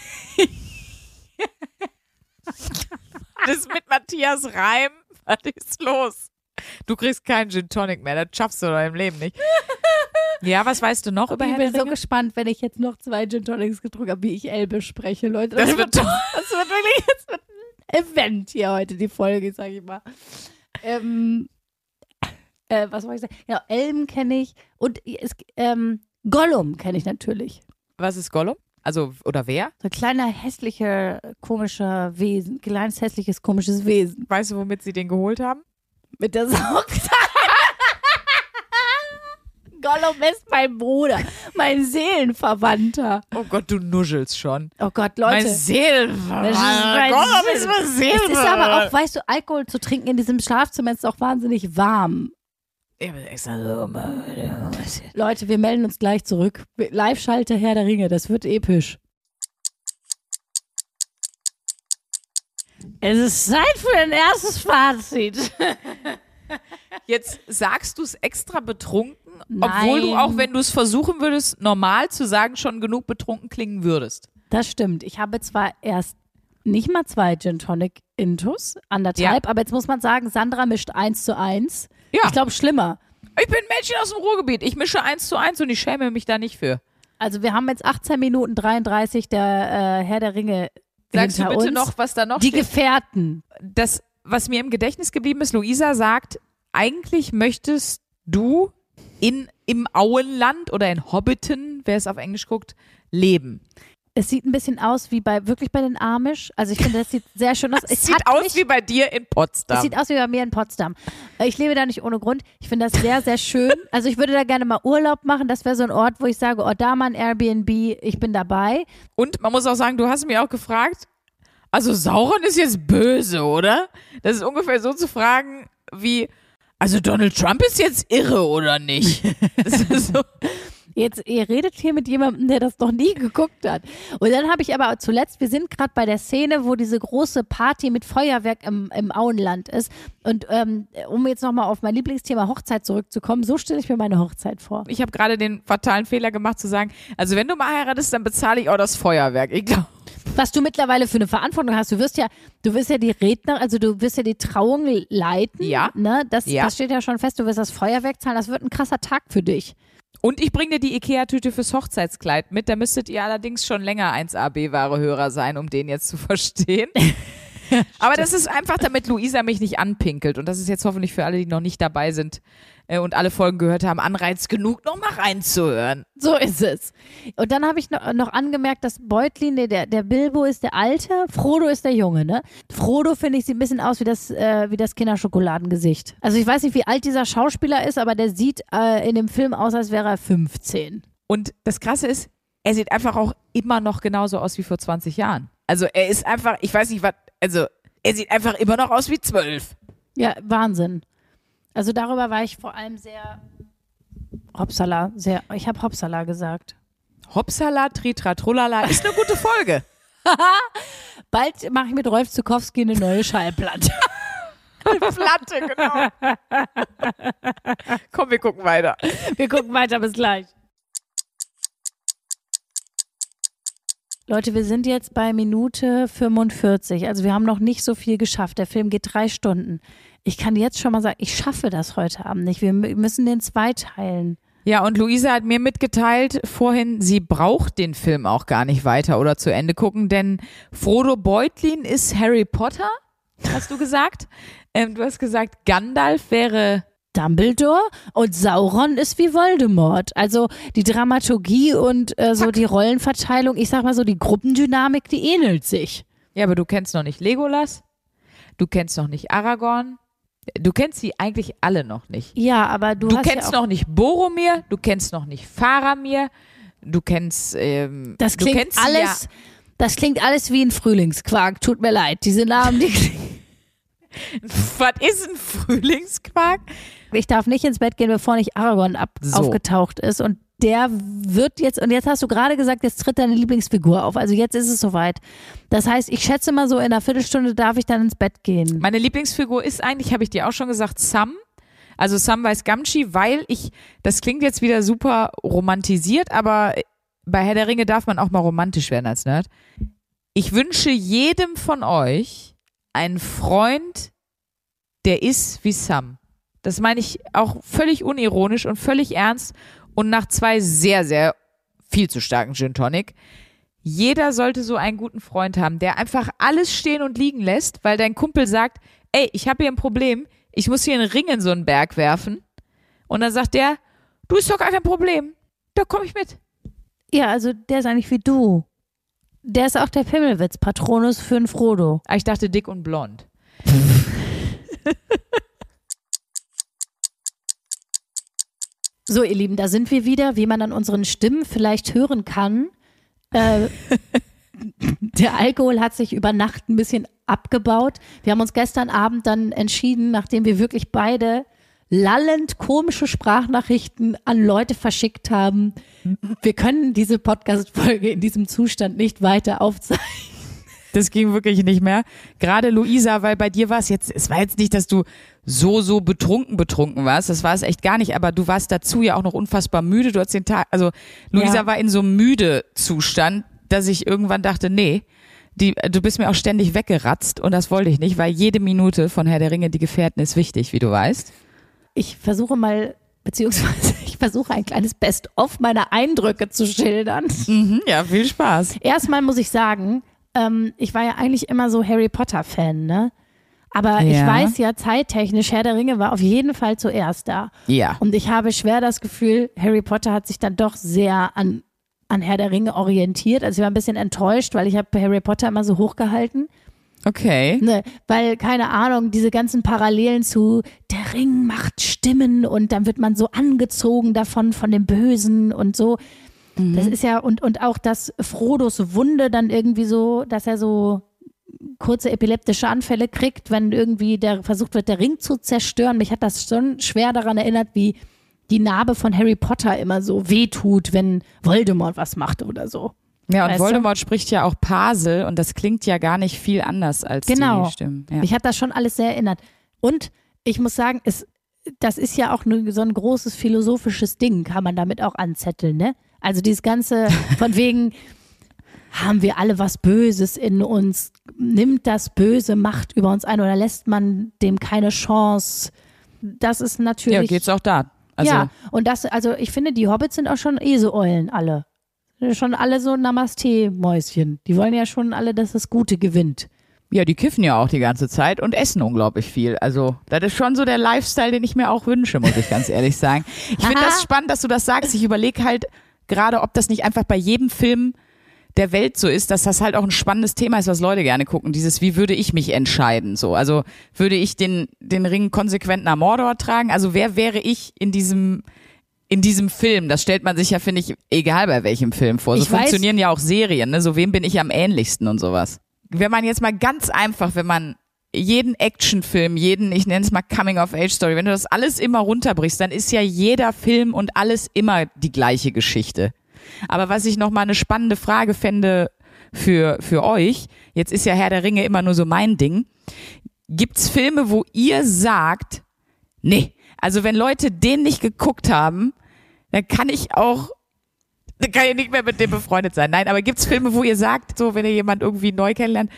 [SPEAKER 2] Das mit Matthias Reim, was ist los? Du kriegst keinen Gin Tonic mehr, das schaffst du doch im Leben nicht. Ja, was weißt du noch über
[SPEAKER 1] ich bin so gespannt, wenn ich jetzt noch zwei Gin Tonics getrunken habe, wie ich Elbisch spreche, Leute.
[SPEAKER 2] Das wird toll.
[SPEAKER 1] Das wird wirklich das wird Event hier heute, die Folge, sag ich mal. Ähm, äh, was wollte ich sagen? Ja, Elben kenne ich und es, ähm, Gollum kenne ich natürlich.
[SPEAKER 2] Was ist Gollum? Also, oder wer?
[SPEAKER 1] So ein kleiner, hässlicher, komischer Wesen. Kleines, hässliches, komisches Wesen.
[SPEAKER 2] Weißt du, womit sie den geholt haben?
[SPEAKER 1] Mit der Saugzeit. Gollum ist mein Bruder, mein Seelenverwandter.
[SPEAKER 2] Oh Gott, du nuschelst schon.
[SPEAKER 1] Oh Gott, Leute.
[SPEAKER 2] Mein Seelenverwandter.
[SPEAKER 1] Das ist mein
[SPEAKER 2] Gollum ist mein
[SPEAKER 1] Es ist
[SPEAKER 2] Seelenverwandter.
[SPEAKER 1] aber auch, weißt du, Alkohol zu trinken in diesem Schlafzimmer ist auch wahnsinnig warm. Leute, wir melden uns gleich zurück. Live-Schalte Herr der Ringe, das wird episch. Es ist Zeit für ein erstes Fazit.
[SPEAKER 2] Jetzt sagst du es extra betrunken,
[SPEAKER 1] Nein.
[SPEAKER 2] obwohl du auch, wenn du es versuchen würdest, normal zu sagen, schon genug betrunken klingen würdest.
[SPEAKER 1] Das stimmt. Ich habe zwar erst nicht mal zwei Gin Tonic Intus, anderthalb, aber jetzt muss man sagen, Sandra mischt eins zu eins.
[SPEAKER 2] Ja.
[SPEAKER 1] Ich glaube, schlimmer.
[SPEAKER 2] Ich bin ein Mädchen aus dem Ruhrgebiet. Ich mische eins zu eins und ich schäme mich da nicht für.
[SPEAKER 1] Also wir haben jetzt 18 Minuten 33 der äh, Herr der Ringe
[SPEAKER 2] Sagst du bitte
[SPEAKER 1] uns.
[SPEAKER 2] noch, was da noch
[SPEAKER 1] Die
[SPEAKER 2] steht?
[SPEAKER 1] Gefährten.
[SPEAKER 2] Das, was mir im Gedächtnis geblieben ist, Luisa sagt, eigentlich möchtest du in, im Auenland oder in Hobbiton, wer es auf Englisch guckt, leben.
[SPEAKER 1] Es sieht ein bisschen aus wie bei wirklich bei den Amish. Also ich finde, das sieht sehr schön aus.
[SPEAKER 2] Es sieht aus
[SPEAKER 1] mich,
[SPEAKER 2] wie bei dir in Potsdam.
[SPEAKER 1] es sieht aus wie bei mir in Potsdam. Äh, Ich lebe da nicht ohne Grund. Ich finde das sehr, sehr schön. Also ich würde da gerne mal Urlaub machen. Das wäre so ein Ort, wo ich sage, oh, da mal ein Airbnb, ich bin dabei.
[SPEAKER 2] Und man muss auch sagen, du hast mich auch gefragt, also Sauron ist jetzt böse, oder? Das ist ungefähr so zu fragen wie, also Donald Trump ist jetzt irre, oder nicht? Das ist so,
[SPEAKER 1] Jetzt, ihr redet hier mit jemandem, der das noch nie geguckt hat. Und dann habe ich aber zuletzt, wir sind gerade bei der Szene, wo diese große Party mit Feuerwerk im, im Auenland ist. Und ähm, um jetzt nochmal auf mein Lieblingsthema Hochzeit zurückzukommen, so stelle ich mir meine Hochzeit vor.
[SPEAKER 2] ich habe gerade den fatalen Fehler gemacht zu sagen, also wenn du mal heiratest, dann bezahle ich auch das Feuerwerk. Ich glaube,
[SPEAKER 1] Was du mittlerweile für eine Verantwortung hast, du wirst ja, du wirst ja die Redner, also du wirst ja die Trauung leiten.
[SPEAKER 2] Ja.
[SPEAKER 1] Ne? Das,
[SPEAKER 2] Ja.
[SPEAKER 1] das steht ja schon fest, du wirst das Feuerwerk zahlen, das wird ein krasser Tag für dich.
[SPEAKER 2] Und ich bringe dir die Ikea-Tüte fürs Hochzeitskleid mit. Da müsstet ihr allerdings schon länger 1AB-Ware-Hörer sein, um den jetzt zu verstehen. Aber das ist einfach, damit Luisa mich nicht anpinkelt. Und das ist jetzt hoffentlich für alle, die noch nicht dabei sind äh, und alle Folgen gehört haben, Anreiz genug, nochmal reinzuhören.
[SPEAKER 1] So ist es. Und dann habe ich noch, noch angemerkt, dass Beutlin, der, der Bilbo ist der Alte, Frodo ist der Junge, ne? Frodo, finde ich, sieht ein bisschen aus wie das, äh, wie das Kinderschokoladengesicht. Also ich weiß nicht, wie alt dieser Schauspieler ist, aber der sieht äh, in dem Film aus, als wäre er 15.
[SPEAKER 2] Und das Krasse ist, er sieht einfach auch immer noch genauso aus wie vor 20 Jahren. Also er ist einfach, ich weiß nicht, was, also er sieht einfach immer noch aus wie zwölf.
[SPEAKER 1] Ja, Wahnsinn. Also darüber war ich vor allem sehr Hopsala, sehr, ich habe Hopsala gesagt.
[SPEAKER 2] Hopsala, Tritra, Trullala, ist eine gute Folge.
[SPEAKER 1] Bald mache ich mit Rolf Zukowski eine neue Schallplatte.
[SPEAKER 2] Platte, genau. Komm, wir gucken weiter.
[SPEAKER 1] Wir gucken weiter, bis gleich. Leute, wir sind jetzt bei Minute 45. Also wir haben noch nicht so viel geschafft. Der Film geht drei Stunden. Ich kann jetzt schon mal sagen, ich schaffe das heute Abend nicht. Wir mü- müssen den zweiteilen.
[SPEAKER 2] Ja, und Luisa hat mir mitgeteilt vorhin, sie braucht den Film auch gar nicht weiter oder zu Ende gucken, denn Frodo Beutlin ist Harry Potter, hast du gesagt. ähm, du hast gesagt, Gandalf wäre
[SPEAKER 1] Dumbledore und Sauron ist wie Voldemort. Also die Dramaturgie und äh, so die Rollenverteilung, ich sag mal so, die Gruppendynamik, die ähnelt sich.
[SPEAKER 2] Ja, aber du kennst noch nicht Legolas, du kennst noch nicht Aragorn, du kennst sie eigentlich alle noch nicht.
[SPEAKER 1] Ja, aber du,
[SPEAKER 2] Du
[SPEAKER 1] hast
[SPEAKER 2] kennst
[SPEAKER 1] ja
[SPEAKER 2] noch nicht Boromir, du kennst noch nicht Faramir, du kennst ähm,
[SPEAKER 1] das
[SPEAKER 2] du
[SPEAKER 1] klingt
[SPEAKER 2] kennst
[SPEAKER 1] alles, das klingt alles wie ein Frühlingsquark. Tut mir leid, diese Namen, die klingen.
[SPEAKER 2] Ja, was ist ein Frühlingsquark?
[SPEAKER 1] Ich darf nicht ins Bett gehen, bevor nicht Aragorn ab,
[SPEAKER 2] So.
[SPEAKER 1] aufgetaucht ist. Und der wird jetzt, und jetzt hast du gerade gesagt, jetzt tritt deine Lieblingsfigur auf. Also jetzt ist es soweit. Das heißt, ich schätze mal so, in einer Viertelstunde darf ich dann ins Bett gehen.
[SPEAKER 2] Meine Lieblingsfigur ist eigentlich, habe ich dir auch schon gesagt, Sam. Also Samwise Gamgee, weil ich, das klingt jetzt wieder super romantisiert, aber bei Herr der Ringe darf man auch mal romantisch werden als Nerd. Ich wünsche jedem von euch einen Freund, der ist wie Sam. Das meine ich auch völlig unironisch und völlig ernst und nach zwei sehr, sehr viel zu starken Gin Tonic. Jeder sollte so einen guten Freund haben, der einfach alles stehen und liegen lässt, weil dein Kumpel sagt, ey, ich habe hier ein Problem, ich muss hier einen Ring in so einen Berg werfen. Und dann sagt der, du ist doch gar kein Problem, da komme ich mit.
[SPEAKER 1] Ja, also der ist eigentlich wie du. Der ist auch der Pimmelwitz, Patronus für einen Frodo.
[SPEAKER 2] Ah, ich dachte dick und blond.
[SPEAKER 1] So, ihr Lieben, da sind wir wieder, wie man an unseren Stimmen vielleicht hören kann. Äh, der Alkohol hat sich über Nacht ein bisschen abgebaut. Wir haben uns gestern Abend dann entschieden, nachdem wir wirklich beide lallend komische Sprachnachrichten an Leute verschickt haben. Wir können diese Podcast-Folge in diesem Zustand nicht weiter aufzeichnen.
[SPEAKER 2] Das ging wirklich nicht mehr. Gerade Luisa, weil bei dir war es jetzt, es war jetzt nicht, dass du so, so betrunken, betrunken warst. Das war es echt gar nicht. Aber du warst dazu ja auch noch unfassbar müde. Du hast den Tag, also Luisa
[SPEAKER 1] Ja.
[SPEAKER 2] war in so einem müde Zustand, dass ich irgendwann dachte, nee, die, du bist mir auch ständig weggeratzt und das wollte ich nicht, weil jede Minute von Herr der Ringe, die Gefährten ist wichtig, wie du weißt.
[SPEAKER 1] Ich versuche mal, beziehungsweise ich versuche ein kleines Best-of meiner Eindrücke zu schildern.
[SPEAKER 2] Mhm, ja, viel Spaß.
[SPEAKER 1] Erstmal muss ich sagen, ähm, ich war ja eigentlich immer so Harry Potter-Fan, ne? Aber ich
[SPEAKER 2] Ja.
[SPEAKER 1] weiß ja, zeittechnisch, Herr der Ringe war auf jeden Fall zuerst da.
[SPEAKER 2] Ja.
[SPEAKER 1] Und ich habe schwer das Gefühl, Harry Potter hat sich dann doch sehr an, an Herr der Ringe orientiert. Also ich war ein bisschen enttäuscht, weil ich habe Harry Potter immer so hochgehalten.
[SPEAKER 2] Okay.
[SPEAKER 1] Ne, weil, keine Ahnung, diese ganzen Parallelen zu der Ring macht Stimmen und dann wird man so angezogen davon, von dem Bösen und so. Das ist ja, und, und auch, dass Frodos Wunde dann irgendwie so, dass er so kurze epileptische Anfälle kriegt, wenn irgendwie der versucht wird, der Ring zu zerstören. Mich hat das schon schwer daran erinnert, wie die Narbe von Harry Potter immer so wehtut, wenn Voldemort was macht oder so.
[SPEAKER 2] Ja, und
[SPEAKER 1] Weißt du?
[SPEAKER 2] Voldemort spricht ja auch Pasel und das klingt ja gar nicht viel anders als
[SPEAKER 1] Genau.
[SPEAKER 2] die Stimmen. Ja.
[SPEAKER 1] Mich hat das schon alles sehr erinnert. Und ich muss sagen, es, das ist ja auch so ein großes philosophisches Ding, kann man damit auch anzetteln, ne? Also dieses ganze, von wegen, haben wir alle was Böses in uns? Nimmt das Böse Macht über uns ein oder lässt man dem keine Chance? Das ist natürlich.
[SPEAKER 2] ja, geht's auch da. Also,
[SPEAKER 1] ja, und das, also ich finde, die Hobbits sind auch schon Eseeulen alle. Schon alle so Namaste-Mäuschen. Die wollen ja schon alle, dass das Gute gewinnt.
[SPEAKER 2] Ja, die kiffen ja auch die ganze Zeit und essen unglaublich viel. Also, das ist schon so der Lifestyle, den ich mir auch wünsche, muss ich ganz ehrlich sagen. Ich finde das spannend, dass du das sagst. Ich überlege halt gerade, ob das nicht einfach bei jedem Film der Welt so ist, dass das halt auch ein spannendes Thema ist, was Leute gerne gucken. Dieses, wie würde ich mich entscheiden? So, also würde ich den, den Ring konsequent nach Mordor tragen? Also wer wäre ich in diesem, in diesem Film? Das stellt man sich ja, finde ich, egal bei welchem Film vor. So
[SPEAKER 1] Ich weiß-
[SPEAKER 2] funktionieren ja auch Serien, ne? So wem bin ich am ähnlichsten und sowas. Wenn man jetzt mal ganz einfach, wenn man jeden Actionfilm, jeden, ich nenne es mal Coming-of-Age-Story, wenn du das alles immer runterbrichst, dann ist ja jeder Film und alles immer die gleiche Geschichte. Aber was ich nochmal eine spannende Frage fände für, für euch, jetzt ist ja Herr der Ringe immer nur so mein Ding, gibt's Filme, wo ihr sagt, nee, also wenn Leute den nicht geguckt haben, dann kann ich auch, dann kann ich nicht mehr mit dem befreundet sein. Nein, aber gibt's Filme, wo ihr sagt, so wenn ihr jemand irgendwie neu kennenlernt,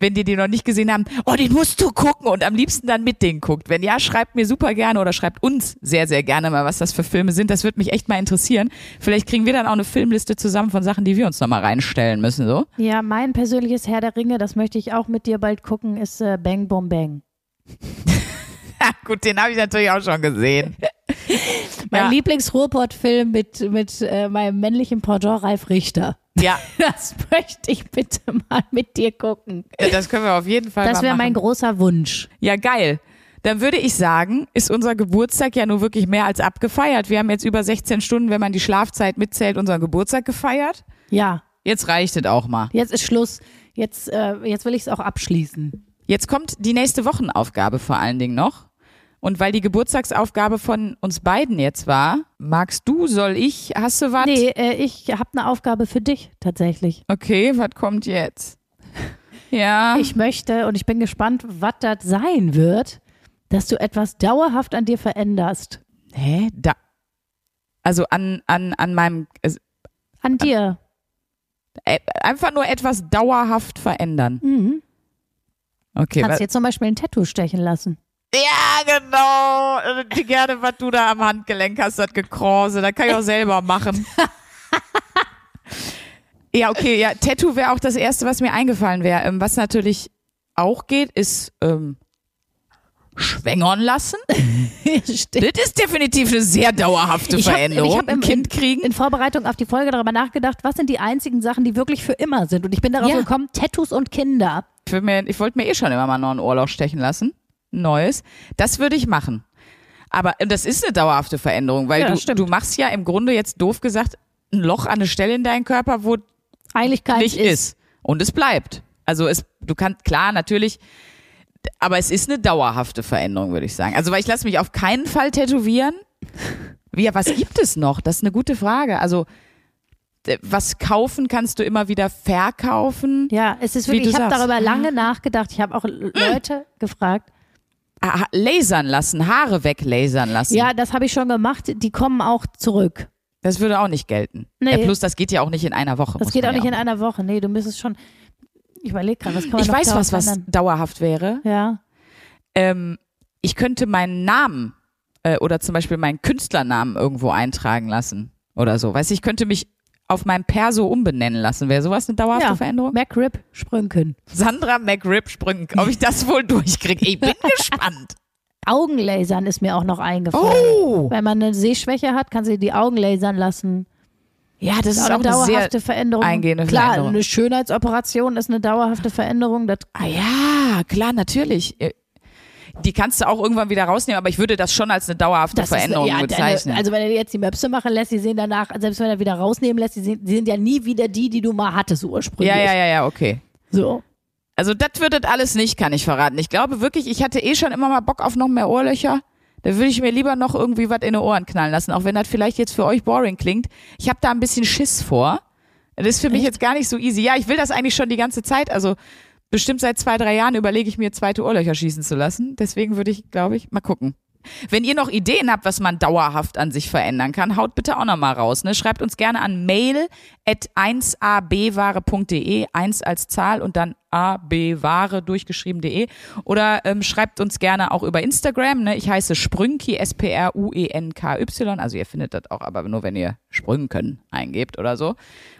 [SPEAKER 2] wenn die den noch nicht gesehen haben, oh, den musst du gucken und am liebsten dann mit denen guckt. Wenn ja, schreibt mir super gerne oder schreibt uns sehr, sehr gerne mal, was das für Filme sind. Das würde mich echt mal interessieren. Vielleicht kriegen wir dann auch eine Filmliste zusammen von Sachen, die wir uns nochmal reinstellen müssen, so.
[SPEAKER 1] Ja, mein persönliches Herr der Ringe, das möchte ich auch mit dir bald gucken, ist äh, Bang Boom Bang.
[SPEAKER 2] Gut, den habe ich natürlich auch schon gesehen.
[SPEAKER 1] Mein
[SPEAKER 2] Ja.
[SPEAKER 1] Lieblings-Ruhrpott-Film mit, mit äh, meinem männlichen Pendant Ralf Richter.
[SPEAKER 2] Ja,
[SPEAKER 1] Das möchte ich bitte mal mit dir gucken.
[SPEAKER 2] das können wir auf jeden Fall
[SPEAKER 1] Das wäre mein großer Wunsch.
[SPEAKER 2] Ja, geil. Dann würde ich sagen, ist unser Geburtstag ja nur wirklich mehr als abgefeiert. Wir haben jetzt über 16 Stunden, wenn man die Schlafzeit mitzählt, unseren Geburtstag gefeiert.
[SPEAKER 1] Ja,
[SPEAKER 2] Jetzt reicht es auch mal.
[SPEAKER 1] jetzt ist Schluss. Jetzt, äh, jetzt will ich es auch abschließen.
[SPEAKER 2] Jetzt kommt die nächste Wochenaufgabe vor allen Dingen noch. Und weil die Geburtstagsaufgabe von uns beiden jetzt war, magst du, soll ich, hast du was?
[SPEAKER 1] Nee, äh, ich habe eine Aufgabe für dich tatsächlich.
[SPEAKER 2] Okay, was kommt jetzt? Ja.
[SPEAKER 1] Ich möchte und ich bin gespannt, was das sein wird, dass du etwas dauerhaft an dir veränderst.
[SPEAKER 2] Hä? Da. Also an, an, an meinem, es-
[SPEAKER 1] An dir.
[SPEAKER 2] äh, einfach nur etwas dauerhaft verändern.
[SPEAKER 1] Mhm.
[SPEAKER 2] Okay,
[SPEAKER 1] Kannst dir zum Beispiel ein Tattoo stechen lassen.
[SPEAKER 2] Ja, genau. Äh, Gerne, was du da am Handgelenk hast, das Gekrause. Das kann ich auch selber machen. ja, okay, ja, Tattoo wäre auch das Erste, was mir eingefallen wäre. Ähm, was natürlich auch geht, ist ähm, schwängern lassen. Das ist definitiv eine sehr dauerhafte
[SPEAKER 1] Ich hab-
[SPEAKER 2] Veränderung.
[SPEAKER 1] ich hab im-
[SPEAKER 2] Ein Kind kriegen.
[SPEAKER 1] In Vorbereitung auf die Folge darüber nachgedacht, was sind die einzigen Sachen, die wirklich für immer sind. Und ich bin darauf
[SPEAKER 2] Ja.
[SPEAKER 1] gekommen, Tattoos und Kinder.
[SPEAKER 2] Ich, mir, ich wollte mir eh schon immer mal noch ein Ohrloch stechen lassen. Neues. Das würde ich machen. Aber das ist eine dauerhafte Veränderung, weil
[SPEAKER 1] Ja,
[SPEAKER 2] du,
[SPEAKER 1] stimmt.
[SPEAKER 2] du machst ja im Grunde jetzt doof gesagt ein Loch an eine Stelle in deinem Körper, wo
[SPEAKER 1] Eigentlich keins
[SPEAKER 2] nicht ist. Und es bleibt. Also es, du kannst, klar, natürlich, aber es ist eine dauerhafte Veränderung, würde ich sagen. Also weil ich lasse mich auf keinen Fall tätowieren. Ja, was gibt es noch? Das ist eine gute Frage. Also was kaufen kannst du immer wieder verkaufen.
[SPEAKER 1] Ja, es ist
[SPEAKER 2] Wie
[SPEAKER 1] wirklich, ich habe darüber lange nachgedacht. Ich habe auch Leute gefragt.
[SPEAKER 2] Ah, lasern lassen, Haare weglasern lassen.
[SPEAKER 1] Ja, das habe ich schon gemacht. Die kommen auch zurück.
[SPEAKER 2] Das würde auch nicht gelten.
[SPEAKER 1] Nee.
[SPEAKER 2] Ja, plus, das geht ja auch nicht in einer Woche.
[SPEAKER 1] Das geht auch
[SPEAKER 2] ja
[SPEAKER 1] nicht in einer Woche. Nee, du müsstest schon. Ich überlege gerade, was kann man
[SPEAKER 2] Ich weiß was, was
[SPEAKER 1] ändern?
[SPEAKER 2] dauerhaft wäre.
[SPEAKER 1] Ja.
[SPEAKER 2] Ähm, ich könnte meinen Namen äh, oder zum Beispiel meinen Künstlernamen irgendwo eintragen lassen oder so. Weißt du, ich könnte mich auf meinem Perso umbenennen lassen. Wäre sowas eine dauerhafte
[SPEAKER 1] ja.
[SPEAKER 2] Veränderung?
[SPEAKER 1] MacRib Sprünken.
[SPEAKER 2] Sandra McRib Sprüngen. Ob ich das wohl durchkriege? Ich bin gespannt.
[SPEAKER 1] Augenlasern ist mir auch noch eingefallen.
[SPEAKER 2] Oh!
[SPEAKER 1] Wenn man eine Sehschwäche hat, kann sie die Augen lasern lassen.
[SPEAKER 2] Ja, das ist
[SPEAKER 1] auch eine dauerhafte Veränderung.
[SPEAKER 2] eingehende
[SPEAKER 1] Klar,
[SPEAKER 2] Veränderung.
[SPEAKER 1] eine Schönheitsoperation ist eine dauerhafte Veränderung. Das,
[SPEAKER 2] Ah ja, klar, natürlich. Die kannst du auch irgendwann wieder rausnehmen, aber ich würde das schon als eine dauerhafte
[SPEAKER 1] das
[SPEAKER 2] Veränderung
[SPEAKER 1] ist, ja,
[SPEAKER 2] bezeichnen.
[SPEAKER 1] Deine, also wenn er jetzt die Möpse machen lässt, die sehen danach, selbst wenn er wieder rausnehmen lässt, die sind, die sind ja nie wieder die, die du mal hattest ursprünglich.
[SPEAKER 2] ja, ja, ja, ja, okay.
[SPEAKER 1] So.
[SPEAKER 2] Also das wird das alles nicht, kann ich verraten. Ich glaube wirklich, ich hatte eh schon immer mal Bock auf noch mehr Ohrlöcher. Da würde ich mir lieber noch irgendwie was in die Ohren knallen lassen, auch wenn das vielleicht jetzt für euch boring klingt. Ich habe da ein bisschen Schiss vor. Das ist für mich
[SPEAKER 1] Echt?
[SPEAKER 2] jetzt gar nicht so easy. Ja, ich will das eigentlich schon die ganze Zeit. Also bestimmt seit zwei, drei Jahren überlege ich mir, zweite Ohrlöcher schießen zu lassen. Deswegen würde ich, glaube ich, mal gucken. Wenn ihr noch Ideen habt, was man dauerhaft an sich verändern kann, haut bitte auch noch mal raus. Ne? Schreibt uns gerne an mail at 1abware.de, 1 als Zahl und dann abware durchgeschrieben.de oder ähm, schreibt uns gerne auch über Instagram. Ne? Ich heiße Sprünki, S-P-R-U-E-N-K-Y, also ihr findet das auch, aber nur wenn ihr Sprüngen können eingebt oder so.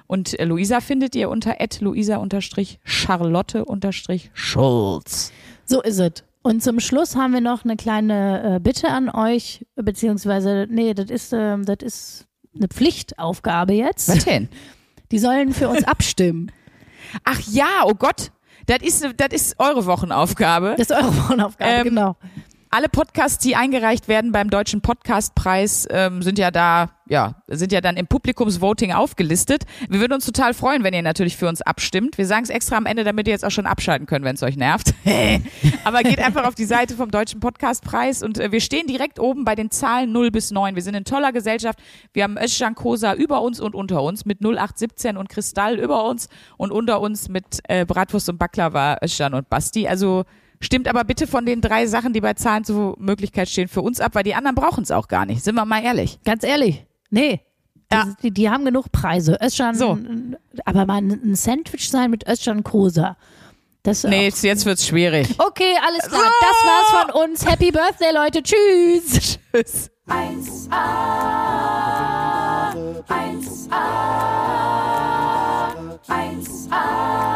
[SPEAKER 2] Und äh, Luisa findet ihr unter luisa-charlotte-schulz.
[SPEAKER 1] So ist es. Und zum Schluss haben wir noch eine kleine äh, Bitte an euch, beziehungsweise, nee, das ist, ähm, das ist eine Pflichtaufgabe jetzt.
[SPEAKER 2] Was denn?
[SPEAKER 1] Die sollen für uns abstimmen.
[SPEAKER 2] Ach ja, oh Gott. Das ist, das ist eure Wochenaufgabe.
[SPEAKER 1] Das ist eure Wochenaufgabe,
[SPEAKER 2] Ähm,
[SPEAKER 1] genau.
[SPEAKER 2] Alle Podcasts, die eingereicht werden beim Deutschen Podcastpreis, ähm, sind ja da, ja, sind ja dann im Publikumsvoting aufgelistet. Wir würden uns total freuen, wenn ihr natürlich für uns abstimmt. Wir sagen es extra am Ende, damit ihr jetzt auch schon abschalten könnt, wenn es euch nervt. Aber geht einfach auf die Seite vom Deutschen Podcastpreis und äh, wir stehen direkt oben bei den Zahlen 0 bis 9. Wir sind in toller Gesellschaft. Wir haben Özcan Kosa über uns und unter uns mit 0817 und Kristall über uns und unter uns mit äh, Bratwurst und Baklava Özcan und Basti. Also Stimmt aber bitte von den drei Sachen, die bei Zahlen zur Möglichkeit stehen, für uns ab, weil die anderen brauchen es auch gar nicht. Sind wir mal ehrlich.
[SPEAKER 1] Ganz ehrlich. Nee.
[SPEAKER 2] Ja.
[SPEAKER 1] Die, die, die haben genug Preise. Özcan,
[SPEAKER 2] So.
[SPEAKER 1] aber mal ein Sandwich sein mit Özcan Kosa. Das,
[SPEAKER 2] Nee, jetzt, jetzt wird's schwierig.
[SPEAKER 1] Okay, alles klar. Das war's von uns. Happy Birthday, Leute. Tschüss.
[SPEAKER 2] Tschüss.
[SPEAKER 3] 1a, 1a, 1a,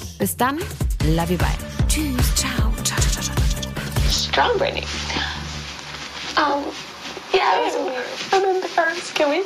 [SPEAKER 4] Bis dann, love you, bye. Tschüss, ciao, ciao, ciao, ciao, ciao, ciao.
[SPEAKER 5] strong Brittany. Um, yeah, it was weird. And then the first, can we